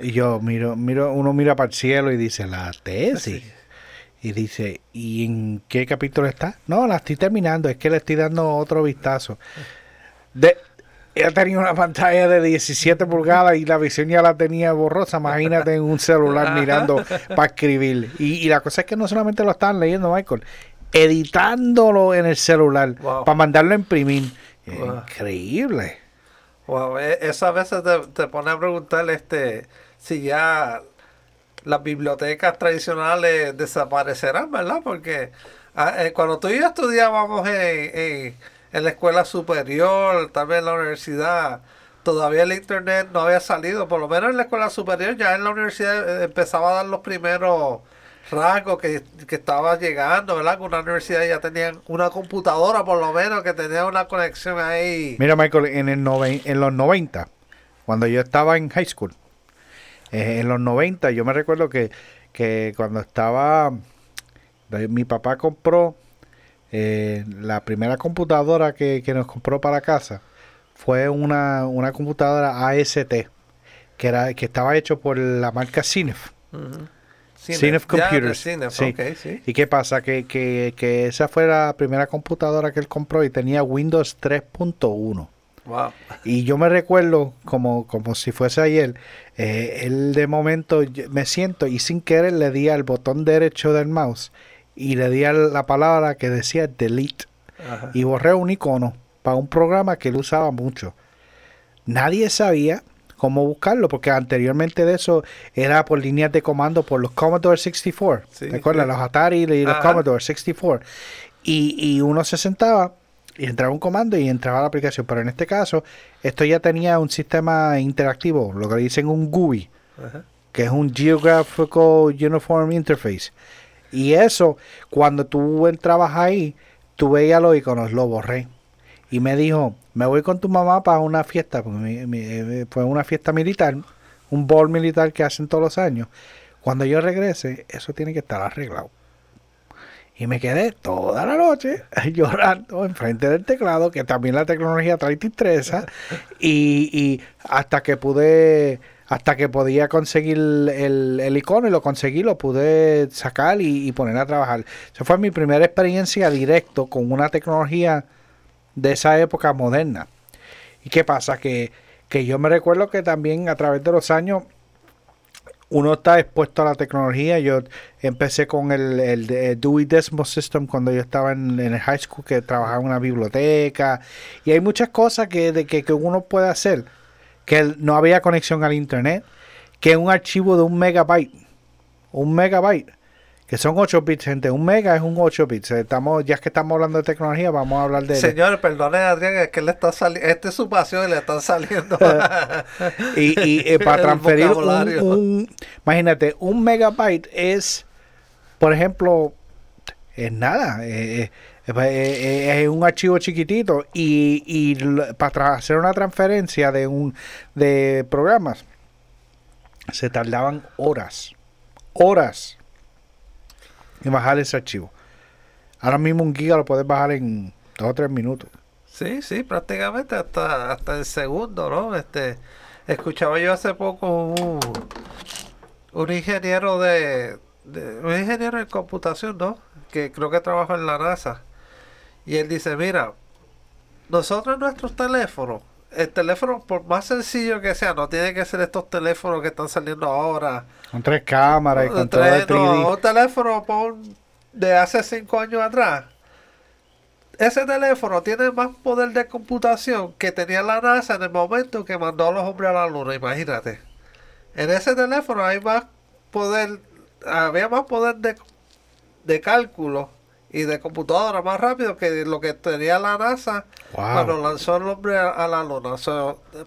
Y yo miro, miro, uno mira para el cielo y dice, la tesis. Y dice, ¿y en qué capítulo está? No, la estoy terminando, es que le estoy dando otro vistazo. De, ella tenía una pantalla de 17 pulgadas y la visión ya la tenía borrosa. Imagínate en un celular mirando para escribir. Y, y la cosa es que no solamente lo estaban leyendo, Michael, editándolo en el celular Wow. para mandarlo a imprimir. Wow. Increíble. Wow, e- eso a veces te, te pone a preguntar este si ya las bibliotecas tradicionales desaparecerán, ¿verdad? Porque ah, eh, cuando tú y yo estudiábamos en, en- la escuela superior, tal vez en la universidad, todavía el internet no había salido, por lo menos en la escuela superior, ya en la universidad eh, empezaba a dar los primeros rasgos que, que estaba llegando, ¿verdad? Que una universidad ya tenían una computadora por lo menos que tenía una conexión ahí. Mira, Michael, en, el en los 90, cuando yo estaba en high school, eh, en los 90, yo me recuerdo que, que cuando estaba, eh, mi papá compró eh, la primera computadora que, que nos compró para casa, fue una, una computadora AST, que, era, que estaba hecho por la marca Cinef. Cinef Computers. Cinef, sí. ¿Y qué pasa? Que, que, que esa fue la primera computadora que él compró y tenía Windows 3.1. Wow. Y yo me recuerdo como, como si fuese ayer, eh, él de momento me siento y sin querer le di al botón derecho del mouse y le di a la palabra que decía delete Ajá. y borré un icono para un programa que él usaba mucho. Nadie sabía cómo buscarlo porque anteriormente de eso era por líneas de comando por los Commodore 64. Sí, ¿Te acuerdas? sí. Los Atari y los Ajá. Commodore 64. Y, y uno se sentaba y entraba un comando y entraba la aplicación. Pero en este caso, esto ya tenía un sistema interactivo, lo que le dicen un GUI, Ajá. que es un Geographical Uniform Interface. Y eso, cuando tú entrabas ahí, tú veías los iconos, lo borré. Y me dijo, me voy con tu mamá para una fiesta, porque mi- mi- fue una fiesta militar, un ball militar que hacen todos los años. Cuando yo regrese, eso tiene que estar arreglado. Y me quedé toda la noche llorando enfrente del teclado, que también la tecnología trae tistresa, y, y hasta que pude, hasta que podía conseguir el, el icono y lo conseguí, lo pude sacar y, y poner a trabajar. Esa fue mi primera experiencia directo con una tecnología de esa época moderna. ¿Y qué pasa? Que, que yo me recuerdo que también a través de los años uno está expuesto a la tecnología. Yo empecé con el, el, de- Dewey Decimal System cuando yo estaba en, el high school, que trabajaba en una biblioteca. Y hay muchas cosas que, de que, que uno puede hacer, que no había conexión al internet, que un archivo de un megabyte, un megabyte, que son 8 bits, gente. Un mega es un 8 bits. Estamos, ya que estamos hablando de tecnología, vamos a hablar de... Señores, perdone Adrián, es que le está saliendo, este es su pasión y le están saliendo. y, y, eh, para transferir un, imagínate, un megabyte es, por ejemplo, es nada, eh, eh, eh, es un archivo chiquitito y, y para hacer una transferencia de un de programas se tardaban horas, horas en bajar ese archivo. Ahora mismo un giga lo puedes bajar en dos o tres minutos. Sí, sí, prácticamente hasta, hasta el segundo, ¿no? Este, escuchaba yo hace poco un, un ingeniero de, un ingeniero en computación, ¿no? Que creo que trabaja en la NASA. Y él dice, mira, nosotros nuestros teléfonos, el teléfono por más sencillo que sea, no tiene que ser estos teléfonos que están saliendo ahora. Con tres cámaras y con todo Tres- el 3D. no, un teléfono pon, de hace cinco años atrás. Ese teléfono tiene más poder de computación que tenía la NASA en el momento que mandó a los hombres a la luna, imagínate. En ese teléfono hay más poder, había más poder de, de cálculo y de computadora más rápido que lo que tenía la NASA Wow. cuando lanzó el hombre a, a la luna.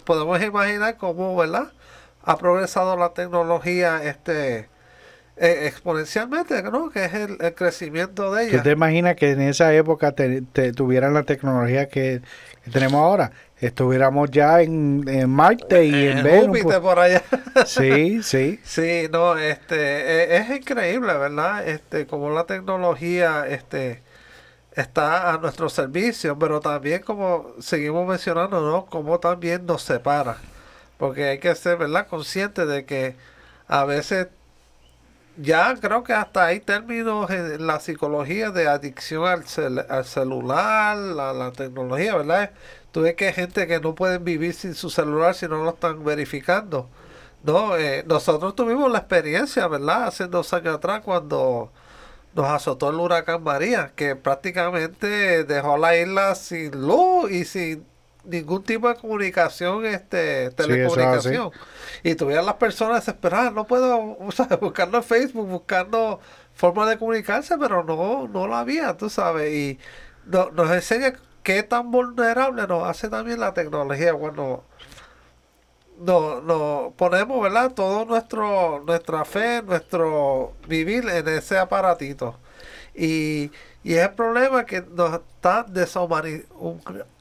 Podemos imaginar cómo, ¿verdad? Ha progresado la tecnología este eh, exponencialmente, ¿no? Que es el, el crecimiento de ¿Tú ella. te imaginas que en esa época te, te tuvieran la tecnología que, que tenemos ahora? Estuviéramos ya en, en Marte y en, En Venus. Pues. por allá. Sí, sí. Sí, no, este, e- es, increíble, ¿verdad? Este, como la tecnología, este, está a nuestro servicio, pero también como seguimos mencionando, ¿no? Como también nos separa, porque hay que ser, ¿verdad? Consciente de que a veces ya creo que hasta hay términos en la psicología de adicción al, cel- al celular, a la tecnología, ¿verdad? Tú ves que hay gente que no pueden vivir sin su celular si no lo están verificando. No, eh, nosotros tuvimos la experiencia, ¿verdad? Hace dos años atrás cuando nos azotó el huracán María, que prácticamente dejó la isla sin luz y sin ningún tipo de comunicación, este, telecomunicación. y tuvieron las personas desesperadas, no puedo, o sea, buscando en Facebook, buscando formas de comunicarse, pero no, no la había, tú sabes, y no- nos enseña qué tan vulnerable nos hace también la tecnología cuando nos no ponemos, ¿verdad? Todo nuestro, nuestra fe, nuestro vivir en ese aparatito. Y, y es el problema que nos está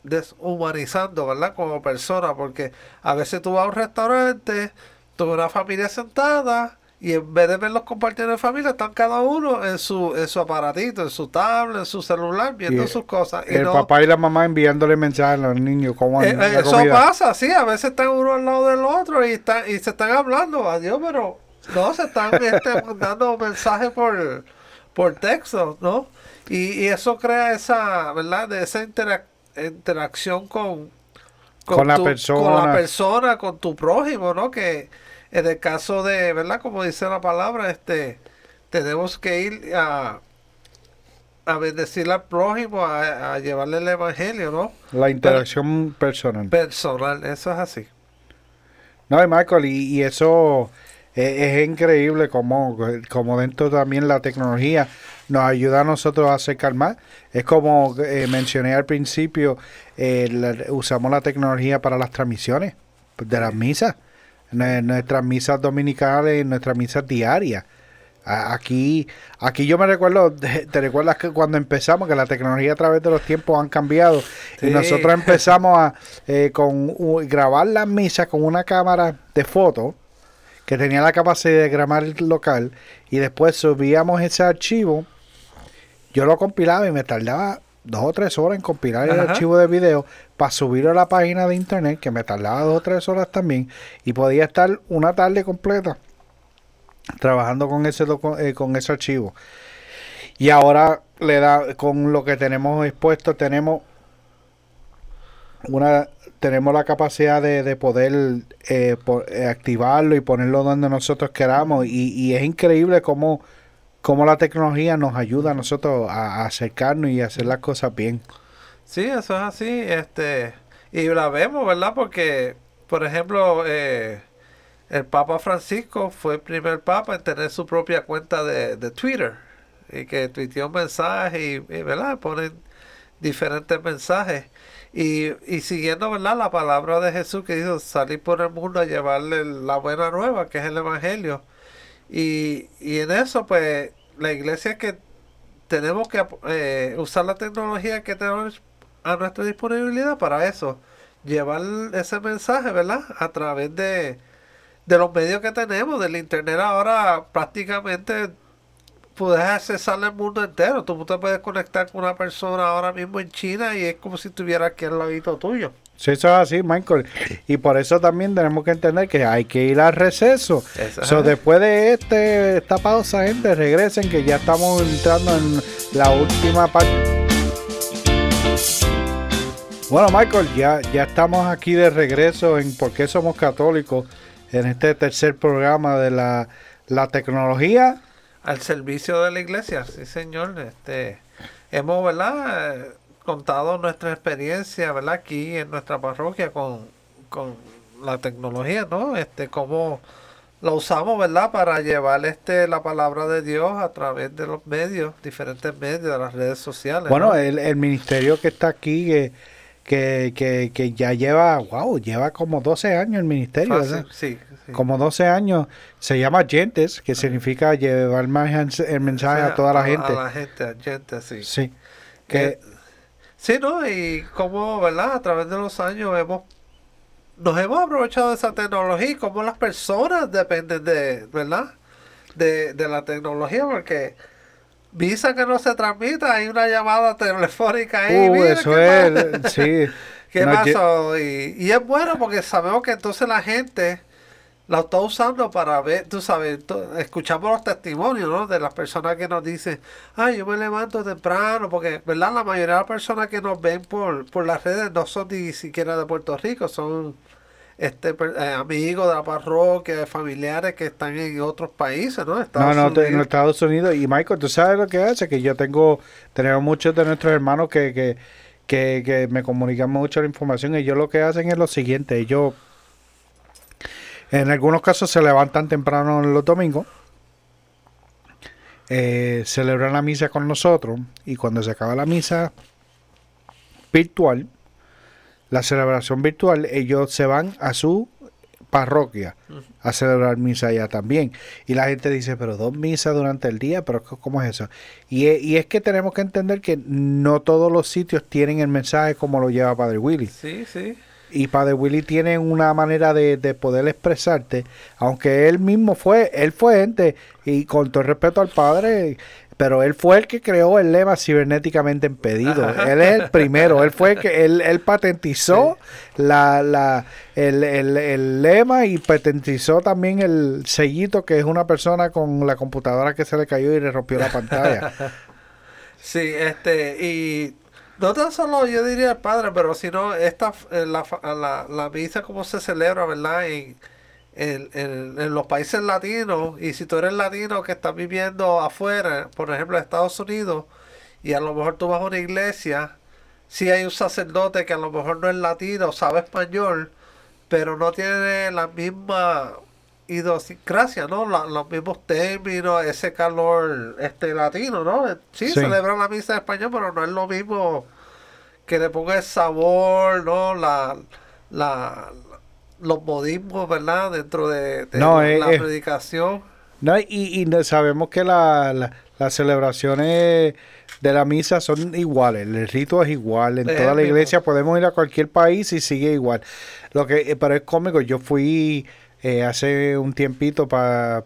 deshumanizando, ¿verdad? Como persona, porque a veces tú vas a un restaurante, tú una familia sentada, y en vez de verlos compartiendo en familia, están cada uno en su, en su aparatito, en su tablet, en su celular, viendo Y sus cosas. Y El no- papá y la mamá enviándole mensajes a los niños cómo eh, eh, la eso comida. pasa, sí, a veces están uno al lado del otro y, están, y se están hablando, adiós, pero no, se están este, mandando mensajes por, por texto, ¿no? Y, y eso crea esa, ¿verdad? De esa interac- interacción con, Con la con la persona. persona, con tu prójimo, ¿no? Que en el caso de, ¿verdad? Como dice la palabra, este, tenemos que ir a, a bendecir al prójimo, a, a llevarle el evangelio, ¿no? La interacción personal. Personal, eso es así. No, y Michael, y, y eso eh, es, increíble como, como dentro también la tecnología nos ayuda a nosotros a acercar más. Es como eh, mencioné al principio, eh, la- usamos la tecnología para las transmisiones de las misas, nuestras misas dominicales, nuestras misas diarias. Aquí, aquí yo me recuerdo, te recuerdas que cuando empezamos, que la tecnología a través de los tiempos han cambiado Sí. y nosotros empezamos a eh, con grabar las misas con una cámara de foto que tenía la capacidad de grabar el local y después subíamos ese archivo. Yo lo compilaba y me tardaba dos o tres horas en compilar el archivo de video para subirlo a la página de internet, que me tardaba dos o tres horas también, y podía estar una tarde completa trabajando con ese eh, con ese archivo. Y ahora le da con lo que tenemos expuesto tenemos una tenemos la capacidad de, de poder eh, eh, activarlo y ponerlo donde nosotros queramos y, y es increíble cómo, cómo la tecnología nos ayuda a nosotros a, acercarnos y hacer las cosas bien. Sí, eso es así, este, y la vemos, ¿verdad? Porque, por ejemplo, eh, el Papa Francisco fue el primer Papa en tener su propia cuenta de, de Twitter y que tuiteó un mensaje y, y, ¿verdad? Ponen diferentes mensajes. Y, y siguiendo, ¿verdad? La palabra de Jesús que dijo salir por el mundo a llevarle la buena nueva, que es el Evangelio. Y, y en eso, pues, la iglesia es que tenemos que eh, usar la tecnología que tenemos a nuestra disponibilidad para eso. Llevar ese mensaje, ¿verdad? A través de, de los medios que tenemos, del internet ahora prácticamente puedes accesar el mundo entero. Tú te puedes conectar con una persona ahora mismo en China y es como si estuviera aquí al ladito tuyo. Sí, eso es así, Michael. Y por eso también tenemos que entender que hay que ir al receso. Eso. So, después de este, esta pausa, gente, regresen que ya estamos entrando en la última parte. Bueno, Michael, ya, ya estamos aquí de regreso en por qué somos católicos en este tercer programa de la, la tecnología. Al servicio de la iglesia, sí señor. Este, hemos, ¿verdad? Contado nuestra experiencia, ¿verdad? Aquí en nuestra parroquia con, con la tecnología, ¿no? Este, cómo la usamos, ¿verdad? Para llevar este, la palabra de Dios a través de los medios, diferentes medios, de las redes sociales. Bueno, ¿no? el, el ministerio que está aquí, que, que, que, que ya lleva, wow, lleva como 12 años el ministerio, Fácil, ¿verdad? sí, sí. Como 12 años, se llama Gentes, que significa llevar más el mensaje a toda la gente. A la gente, a gente, sí. Sí. Que, Sí, ¿no? Y cómo, ¿verdad? A través de los años hemos nos hemos aprovechado de esa tecnología y cómo las personas dependen de, ¿verdad? De, de la tecnología, porque visa que no se transmita, hay una llamada telefónica ahí. uh, mira, eso ¿qué es, sí. ¿Qué No, pasó? Y, y es bueno porque sabemos que entonces la gente la está usando para ver, tú sabes, escuchamos los testimonios, ¿no? De las personas que nos dicen, ay, yo me levanto temprano, porque, ¿verdad? La mayoría de las personas que nos ven por, por las redes no son ni siquiera de Puerto Rico, son este eh, amigos de la parroquia, familiares que están en otros países, ¿no? No, Estados no, en Unidos. Estados Unidos. Y Michael, ¿tú sabes lo que hace? Que yo tengo, tenemos muchos de nuestros hermanos que, que, que, que me comunican mucho la información. Ellos lo que hacen es lo siguiente. Ellos, en algunos casos, se levantan temprano los domingos. eh, celebran la misa con nosotros. Y cuando se acaba la misa virtual, la celebración virtual, ellos se van a su parroquia a celebrar misa allá también. Y la gente dice, pero dos misas durante el día, pero ¿cómo es eso? Y y es que tenemos que entender que no todos los sitios tienen el mensaje como lo lleva Padre Willy. Sí, sí. Y Padre Willy tiene una manera de, de poder expresarte, aunque él mismo fue, él fue gente, y con todo el respeto al Padre, pero él fue el que creó el lema cibernéticamente impedido. Él es el primero, él fue el que, él, él patentizó la, la, el, el- el lema y patentizó también el sellito que es una persona con la computadora que se le cayó y le rompió la pantalla. Sí, este, y no tan solo yo diría el padre, pero sino esta, eh, la, fa- la, la misa como se celebra, ¿verdad? En, en, en- en los países latinos, y si tú eres latino que estás viviendo afuera, por ejemplo en Estados Unidos, y a lo mejor tú vas a una iglesia, si hay un sacerdote que a lo mejor no es latino, sabe español, pero no tiene la misma idiosincrasia, ¿no? La- los mismos términos, ese calor este latino, ¿no? Sí, Sí. celebran la misa en español, pero no es lo mismo que le ponga el sabor, ¿no? La, la, los modismos, ¿verdad? Dentro de, de No, la predicación. No, y, y sabemos que la- la- las celebraciones de la misa son iguales, el rito es igual, en Es toda la mismo. iglesia podemos ir a cualquier país y sigue igual. Lo que, eh, pero es cómico, yo fui eh, hace un tiempito para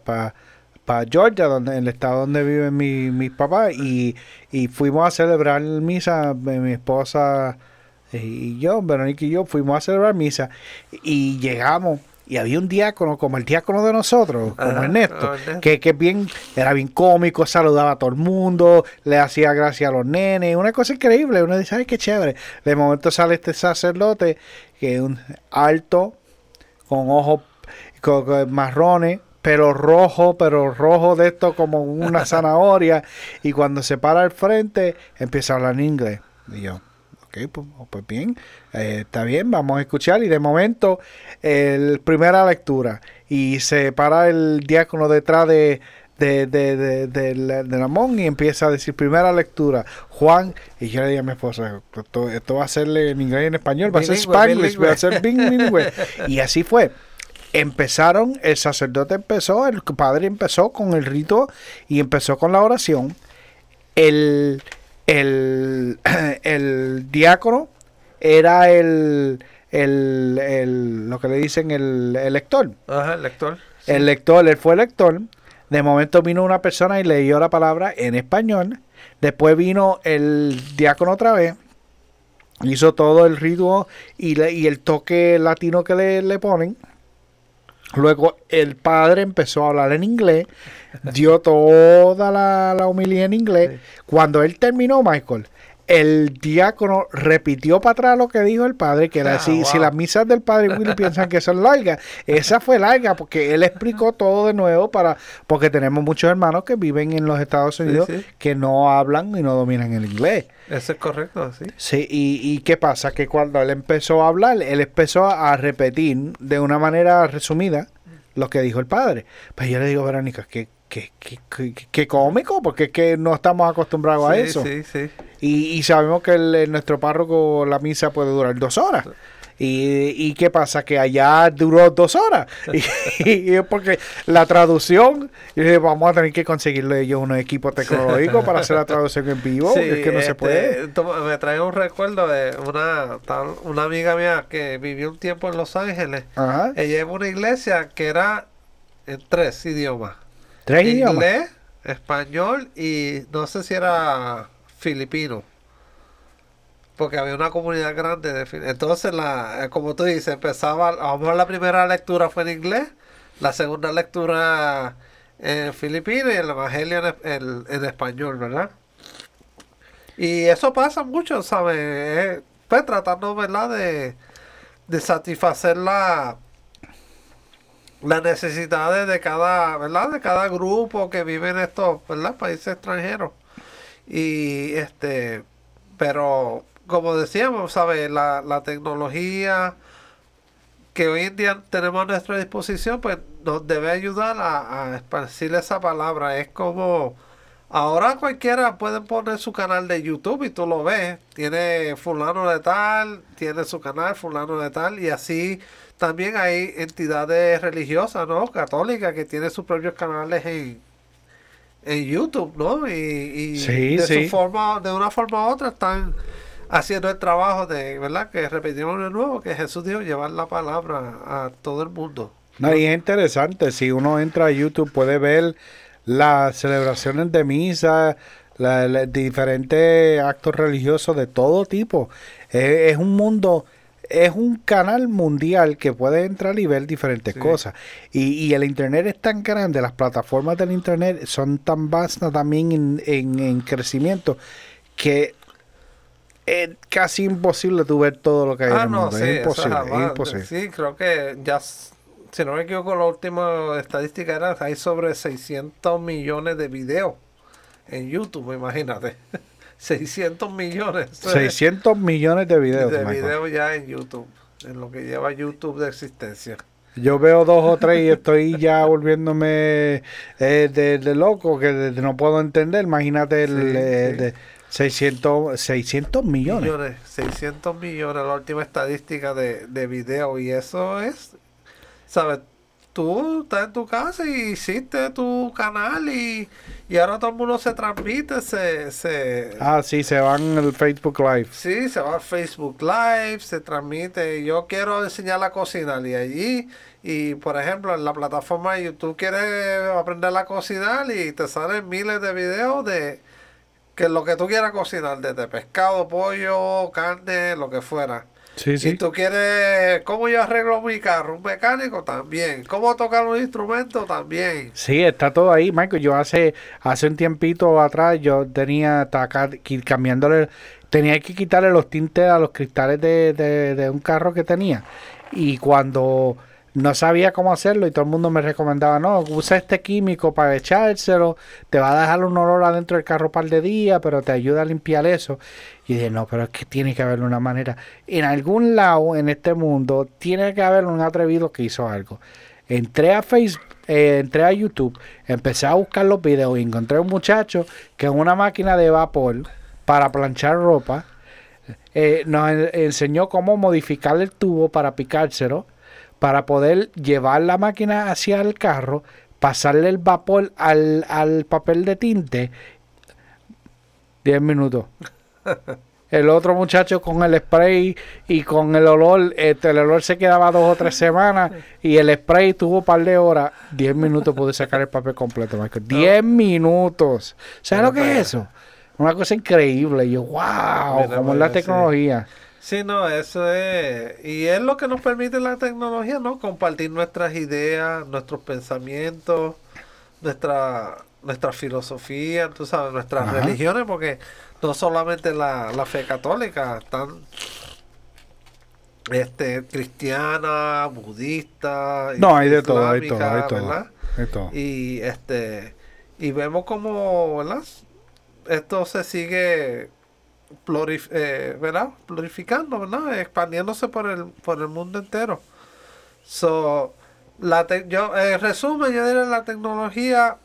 Georgia, donde, en el estado donde viven mi- mis papás, y, y fuimos a celebrar misa, mi mi esposa y yo, Verónica y yo, fuimos a celebrar misa, y llegamos. Y había un diácono, como el diácono de nosotros, como Ajá, Ernesto, Ernesto. que, que bien, era bien cómico, saludaba a todo el mundo, le hacía gracia a los nenes, una cosa increíble. Uno dice, ay, qué chévere. De momento sale este sacerdote, que es un alto, con ojos marrones, pero rojo, pero rojo de esto como una zanahoria. y cuando se para al frente, empieza a hablar en inglés. Y yo, ok, pues, pues bien, eh, está bien, vamos a escuchar. Y de momento, el primera lectura. Y se para el diácono detrás de, de, de, de, de la, de y empieza a decir primera lectura. Juan, y yo le dije a mi esposa, esto, esto va a ser en inglés y en español, va a ser Bilingüe, bilingüe. va a ser bilingüe. Y así fue. Empezaron, el sacerdote empezó, el padre empezó con el rito y empezó con la oración. El, el, el diácono era el, el, el- lo que le dicen el, el lector. Ajá, el lector. El lector, él fue lector. De momento vino una persona y leyó la palabra en español. Después vino el diácono otra vez. Hizo todo el ritmo y, le- y el toque latino que le, le ponen. Luego el padre empezó a hablar en inglés, dio toda la, la homilía en inglés. Cuando él terminó, Michael, el diácono repitió para atrás lo que dijo el padre, que era Ah, si, si las misas del padre Willy piensan que son largas, esa fue larga porque él explicó todo de nuevo para porque tenemos muchos hermanos que viven en los Estados Unidos sí. que no hablan y no dominan el inglés. Eso es correcto, sí. Sí, y, y qué pasa? Que cuando él empezó a hablar, él empezó a repetir de una manera resumida lo que dijo el padre. Pues yo le digo, Verónica, qué, qué, qué, qué- qué cómico, porque es que no estamos acostumbrados a Sí, eso. sí, sí. Y, y sabemos que el- nuestro párroco la misa puede durar dos horas. Y, y qué pasa? Que allá duró dos horas. Y, es porque la traducción, y dije, vamos a tener que conseguirle ellos unos equipos tecnológicos para hacer la traducción en vivo. Sí, es que no se este, puede. Me trae un recuerdo de una, tal- una amiga mía que vivió un tiempo en Los Ángeles. Ajá. Ella iba a una iglesia que era en tres idiomas. Tres idiomas. Inglés, español y no sé si era filipino. Porque había una comunidad grande de Entonces, la, eh, como tú dices, empezaba, a la primera lectura fue en inglés, la segunda lectura en filipino y el evangelio en, en- español, ¿verdad? Y eso pasa mucho, ¿sabes? Pues tratando, ¿verdad? De, de satisfacer la, las necesidades de cada, ¿verdad? De cada grupo que vive en estos, ¿verdad? Países extranjeros. Y este, pero como decíamos, ¿sabes? La, la tecnología que hoy en día tenemos a nuestra disposición, pues nos debe ayudar a, a esparcir esa palabra. Es como, ahora cualquiera puede poner su canal de YouTube y tú lo ves. Tiene fulano de tal, tiene su canal, fulano de tal, y así también hay entidades religiosas, ¿no? Católicas que tienen sus propios canales en, en YouTube, ¿no? Y, y Sí, de sí. su forma, de una forma u otra están haciendo el trabajo de, ¿verdad? Que repetimos de nuevo, que Jesús dijo llevar la palabra a todo el mundo. No, y es interesante, si uno entra a YouTube puede ver las celebraciones de misa, la- la- diferentes actos religiosos de todo tipo. Eh, es un mundo, es un canal mundial que puede entrar y ver diferentes Sí. cosas. Y, y el Internet es tan grande, las plataformas del Internet son tan vastas también en, en- en crecimiento que es casi imposible tú ver todo lo que hay en Ah, el no, mundo. sí, es imposible, es imposible. Sí, creo que ya, si no me equivoco, la última estadística era hay sobre 600 millones de videos en YouTube, imagínate. 600 millones eso es 600 millones de videos. de videos ya en YouTube, en lo que lleva YouTube de existencia. Yo veo dos o tres y estoy ya volviéndome eh, de, de loco que de- de no puedo entender. Imagínate el Sí, eh, sí. de 600, 600 millones. millones, 600 millones, la última estadística de, de video. Y eso es, ¿sabes? Tú estás en tu casa y hiciste tu canal y, y ahora todo el mundo se transmite, se, se, Ah, sí, se van el Facebook Live. Sí, se va a Facebook Live, se transmite. Yo quiero enseñar a cocinar y allí, y por ejemplo, en la plataforma de YouTube quieres aprender a cocinar y te salen miles de videos de que lo que tú quieras cocinar, desde pescado, pollo, carne, lo que fuera. Sí, sí. tú quieres, ¿cómo yo arreglo mi carro? Un mecánico también. ¿Cómo tocar un instrumento también? Sí, está todo ahí, Michael. Yo hace hace un tiempito atrás yo tenía qui- cambiándole, tenía que quitarle los tintes a los cristales de, de, de un carro que tenía. Y cuando no sabía cómo hacerlo y todo el mundo me recomendaba, no, usa este químico para echárselo, te va a dejar un olor adentro del carro un par de días, pero te ayuda a limpiar eso. Y dije, no, pero es que tiene que haber una manera. En algún lado en este mundo tiene que haber un atrevido que hizo algo. Entré a Facebook, eh, entré a YouTube, empecé a buscar los videos y encontré un muchacho que en una máquina de vapor para planchar ropa eh, nos en- enseñó cómo modificar el tubo para picárselo, para poder llevar la máquina hacia el carro, pasarle el vapor al, al papel de tinte. 10 minutos. El otro muchacho con el spray y con el olor, este, el olor se quedaba dos o tres semanas y el spray tuvo un par de horas, 10 minutos pude sacar el papel completo, Michael. 10 minutos. ¿Sabes lo que es eso? Una cosa increíble. Y yo, wow, cómo es la sí. tecnología. Sí, no, eso es. Y es lo que nos permite la tecnología, ¿no? Compartir nuestras ideas, nuestros pensamientos, nuestra, nuestra filosofía, tú sabes, nuestras Ajá. religiones, porque no solamente la, la fe católica, están este, cristiana, budista, No, hay de todo, hay todo, hay todo. y este y vemos como ¿verdad? esto se sigue plurif- eh, ¿verdad? plurificando ¿verdad? expandiéndose por el por el mundo entero so la te- yo en resumen yo diría la tecnología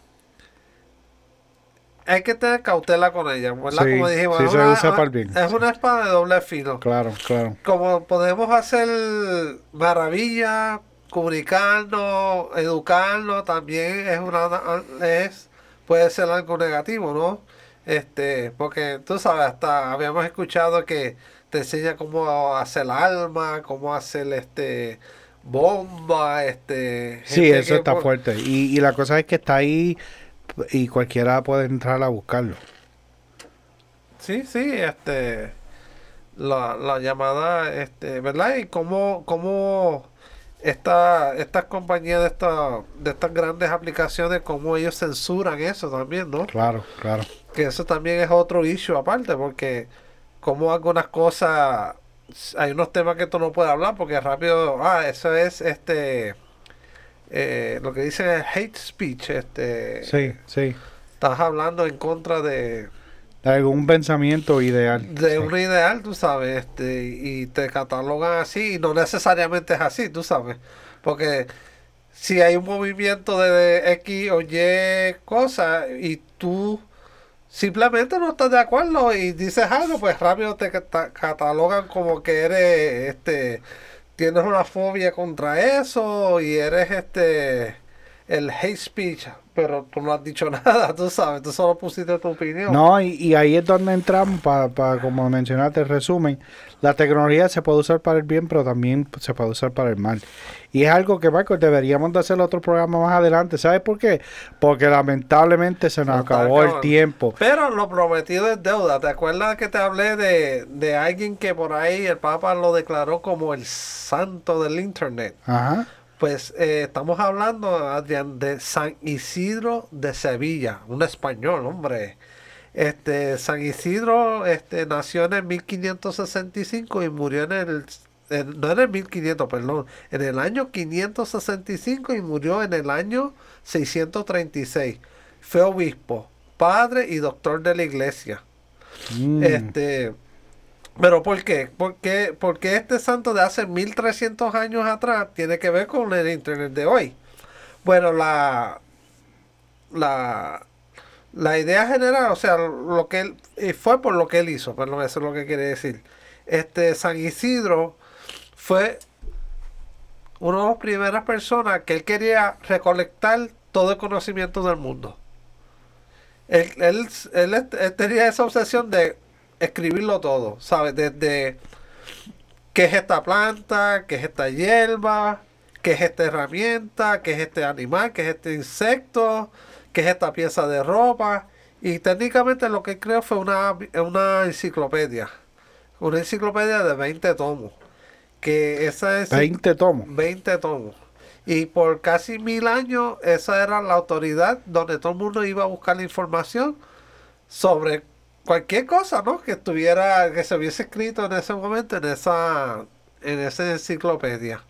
hay que tener cautela con ella ¿verdad? Sí, como dijimos sí es se una- usa para el bien, es sí. una espada de doble filo Claro, claro. como podemos hacer maravillas, comunicarnos, educarnos, también es una es puede ser algo negativo, ¿no? Este, porque tú sabes, hasta habíamos escuchado que te enseña cómo hacer armas, cómo hacer este bomba, este Sí, eso que está fuerte. Y, y la cosa es que está ahí y cualquiera puede entrar a buscarlo. Sí, sí, este la, la llamada, este, ¿verdad? Y cómo, cómo esta, estas compañías de esta, de estas grandes aplicaciones, cómo ellos censuran eso también, ¿no? Claro, claro. Que eso también es otro issue aparte, porque como algunas cosas, hay unos temas que tú no puedes hablar, porque rápido, ah, eso es este eh, lo que dicen es hate speech, este Sí, sí. estás hablando en contra de De algún pensamiento ideal. de Sí. un ideal, tú sabes, este, y te catalogan así, y no necesariamente es así, tú sabes, porque si hay un movimiento de X o Y cosa y tú simplemente no estás de acuerdo y dices algo, pues rápido te cata- catalogan como que eres, este, tienes una fobia contra eso y eres, este, el hate speech, pero tú no has dicho nada, tú sabes, tú solo pusiste tu opinión. No, y, y ahí es donde entramos, para como mencionaste, el resumen, la tecnología se puede usar para el bien, pero también se puede usar para el mal. Y es algo que, Michael, deberíamos de hacer otro programa más adelante. ¿Sabes por qué? Porque lamentablemente se nos acabó el tiempo. Pero lo prometido es deuda. ¿Te acuerdas que te hablé de, de alguien que por ahí el Papa lo declaró como el santo del Internet? Ajá. Pues eh, estamos hablando, Adrián, de San Isidro de Sevilla, un español, hombre. Este, San Isidro este, nació en el 1565 y murió en el, en- no en el 1500, perdón, en el año 565 y murió en el año 636. Fue obispo, padre y doctor de la iglesia. Mm. Este, pero ¿por qué? ¿Por qué? Porque este santo de hace 1300 años atrás tiene que ver con el internet de hoy. Bueno, la la la idea general, o sea, lo que él y fue por lo que él hizo, perdón, eso es lo que quiere decir. Este San Isidro fue una de las primeras personas que él quería recolectar todo el conocimiento del mundo. Él, él, él tenía esa obsesión de escribirlo todo, ¿sabes? Desde qué es esta planta, qué es esta hierba, qué es esta herramienta, qué es este animal, qué es este insecto, qué es esta pieza de ropa. Y técnicamente lo que él creó fue una, una enciclopedia. Una enciclopedia de 20 tomos. Que esa es 20 tomos. 20 tomos. Y por casi mil años esa era la autoridad donde todo el mundo iba a buscar la información sobre cualquier cosa, ¿no? Que estuviera, que se hubiese escrito en ese momento en esa, en esa enciclopedia.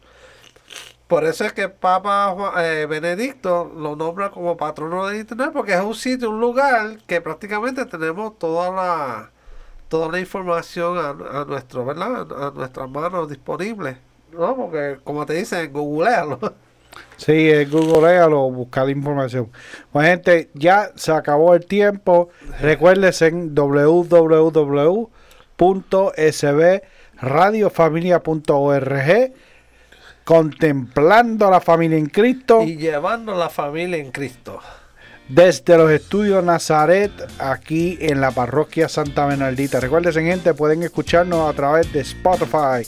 Por eso es que Papa eh, Benedicto lo nombra como patrono de Internet, porque es un sitio, un lugar que prácticamente tenemos toda la toda la información a, a nuestro, ¿verdad? A nuestras manos disponible. ¿No? Porque como te dicen, googlealo. Sí, es googlealo buscar información. Bueno, gente, ya se acabó el tiempo. Recuérdense en www.sbradiofamilia.org contemplando a la familia en Cristo. y llevando la familia en Cristo. desde los estudios Nazaret, aquí en la parroquia Santa Bernardita. Recuerden, gente, pueden escucharnos a través de Spotify,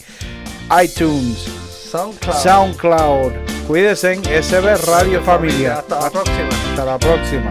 iTunes, SoundCloud. SoundCloud. Cuídense, SB Radio Familia. Hasta la próxima. Hasta la próxima.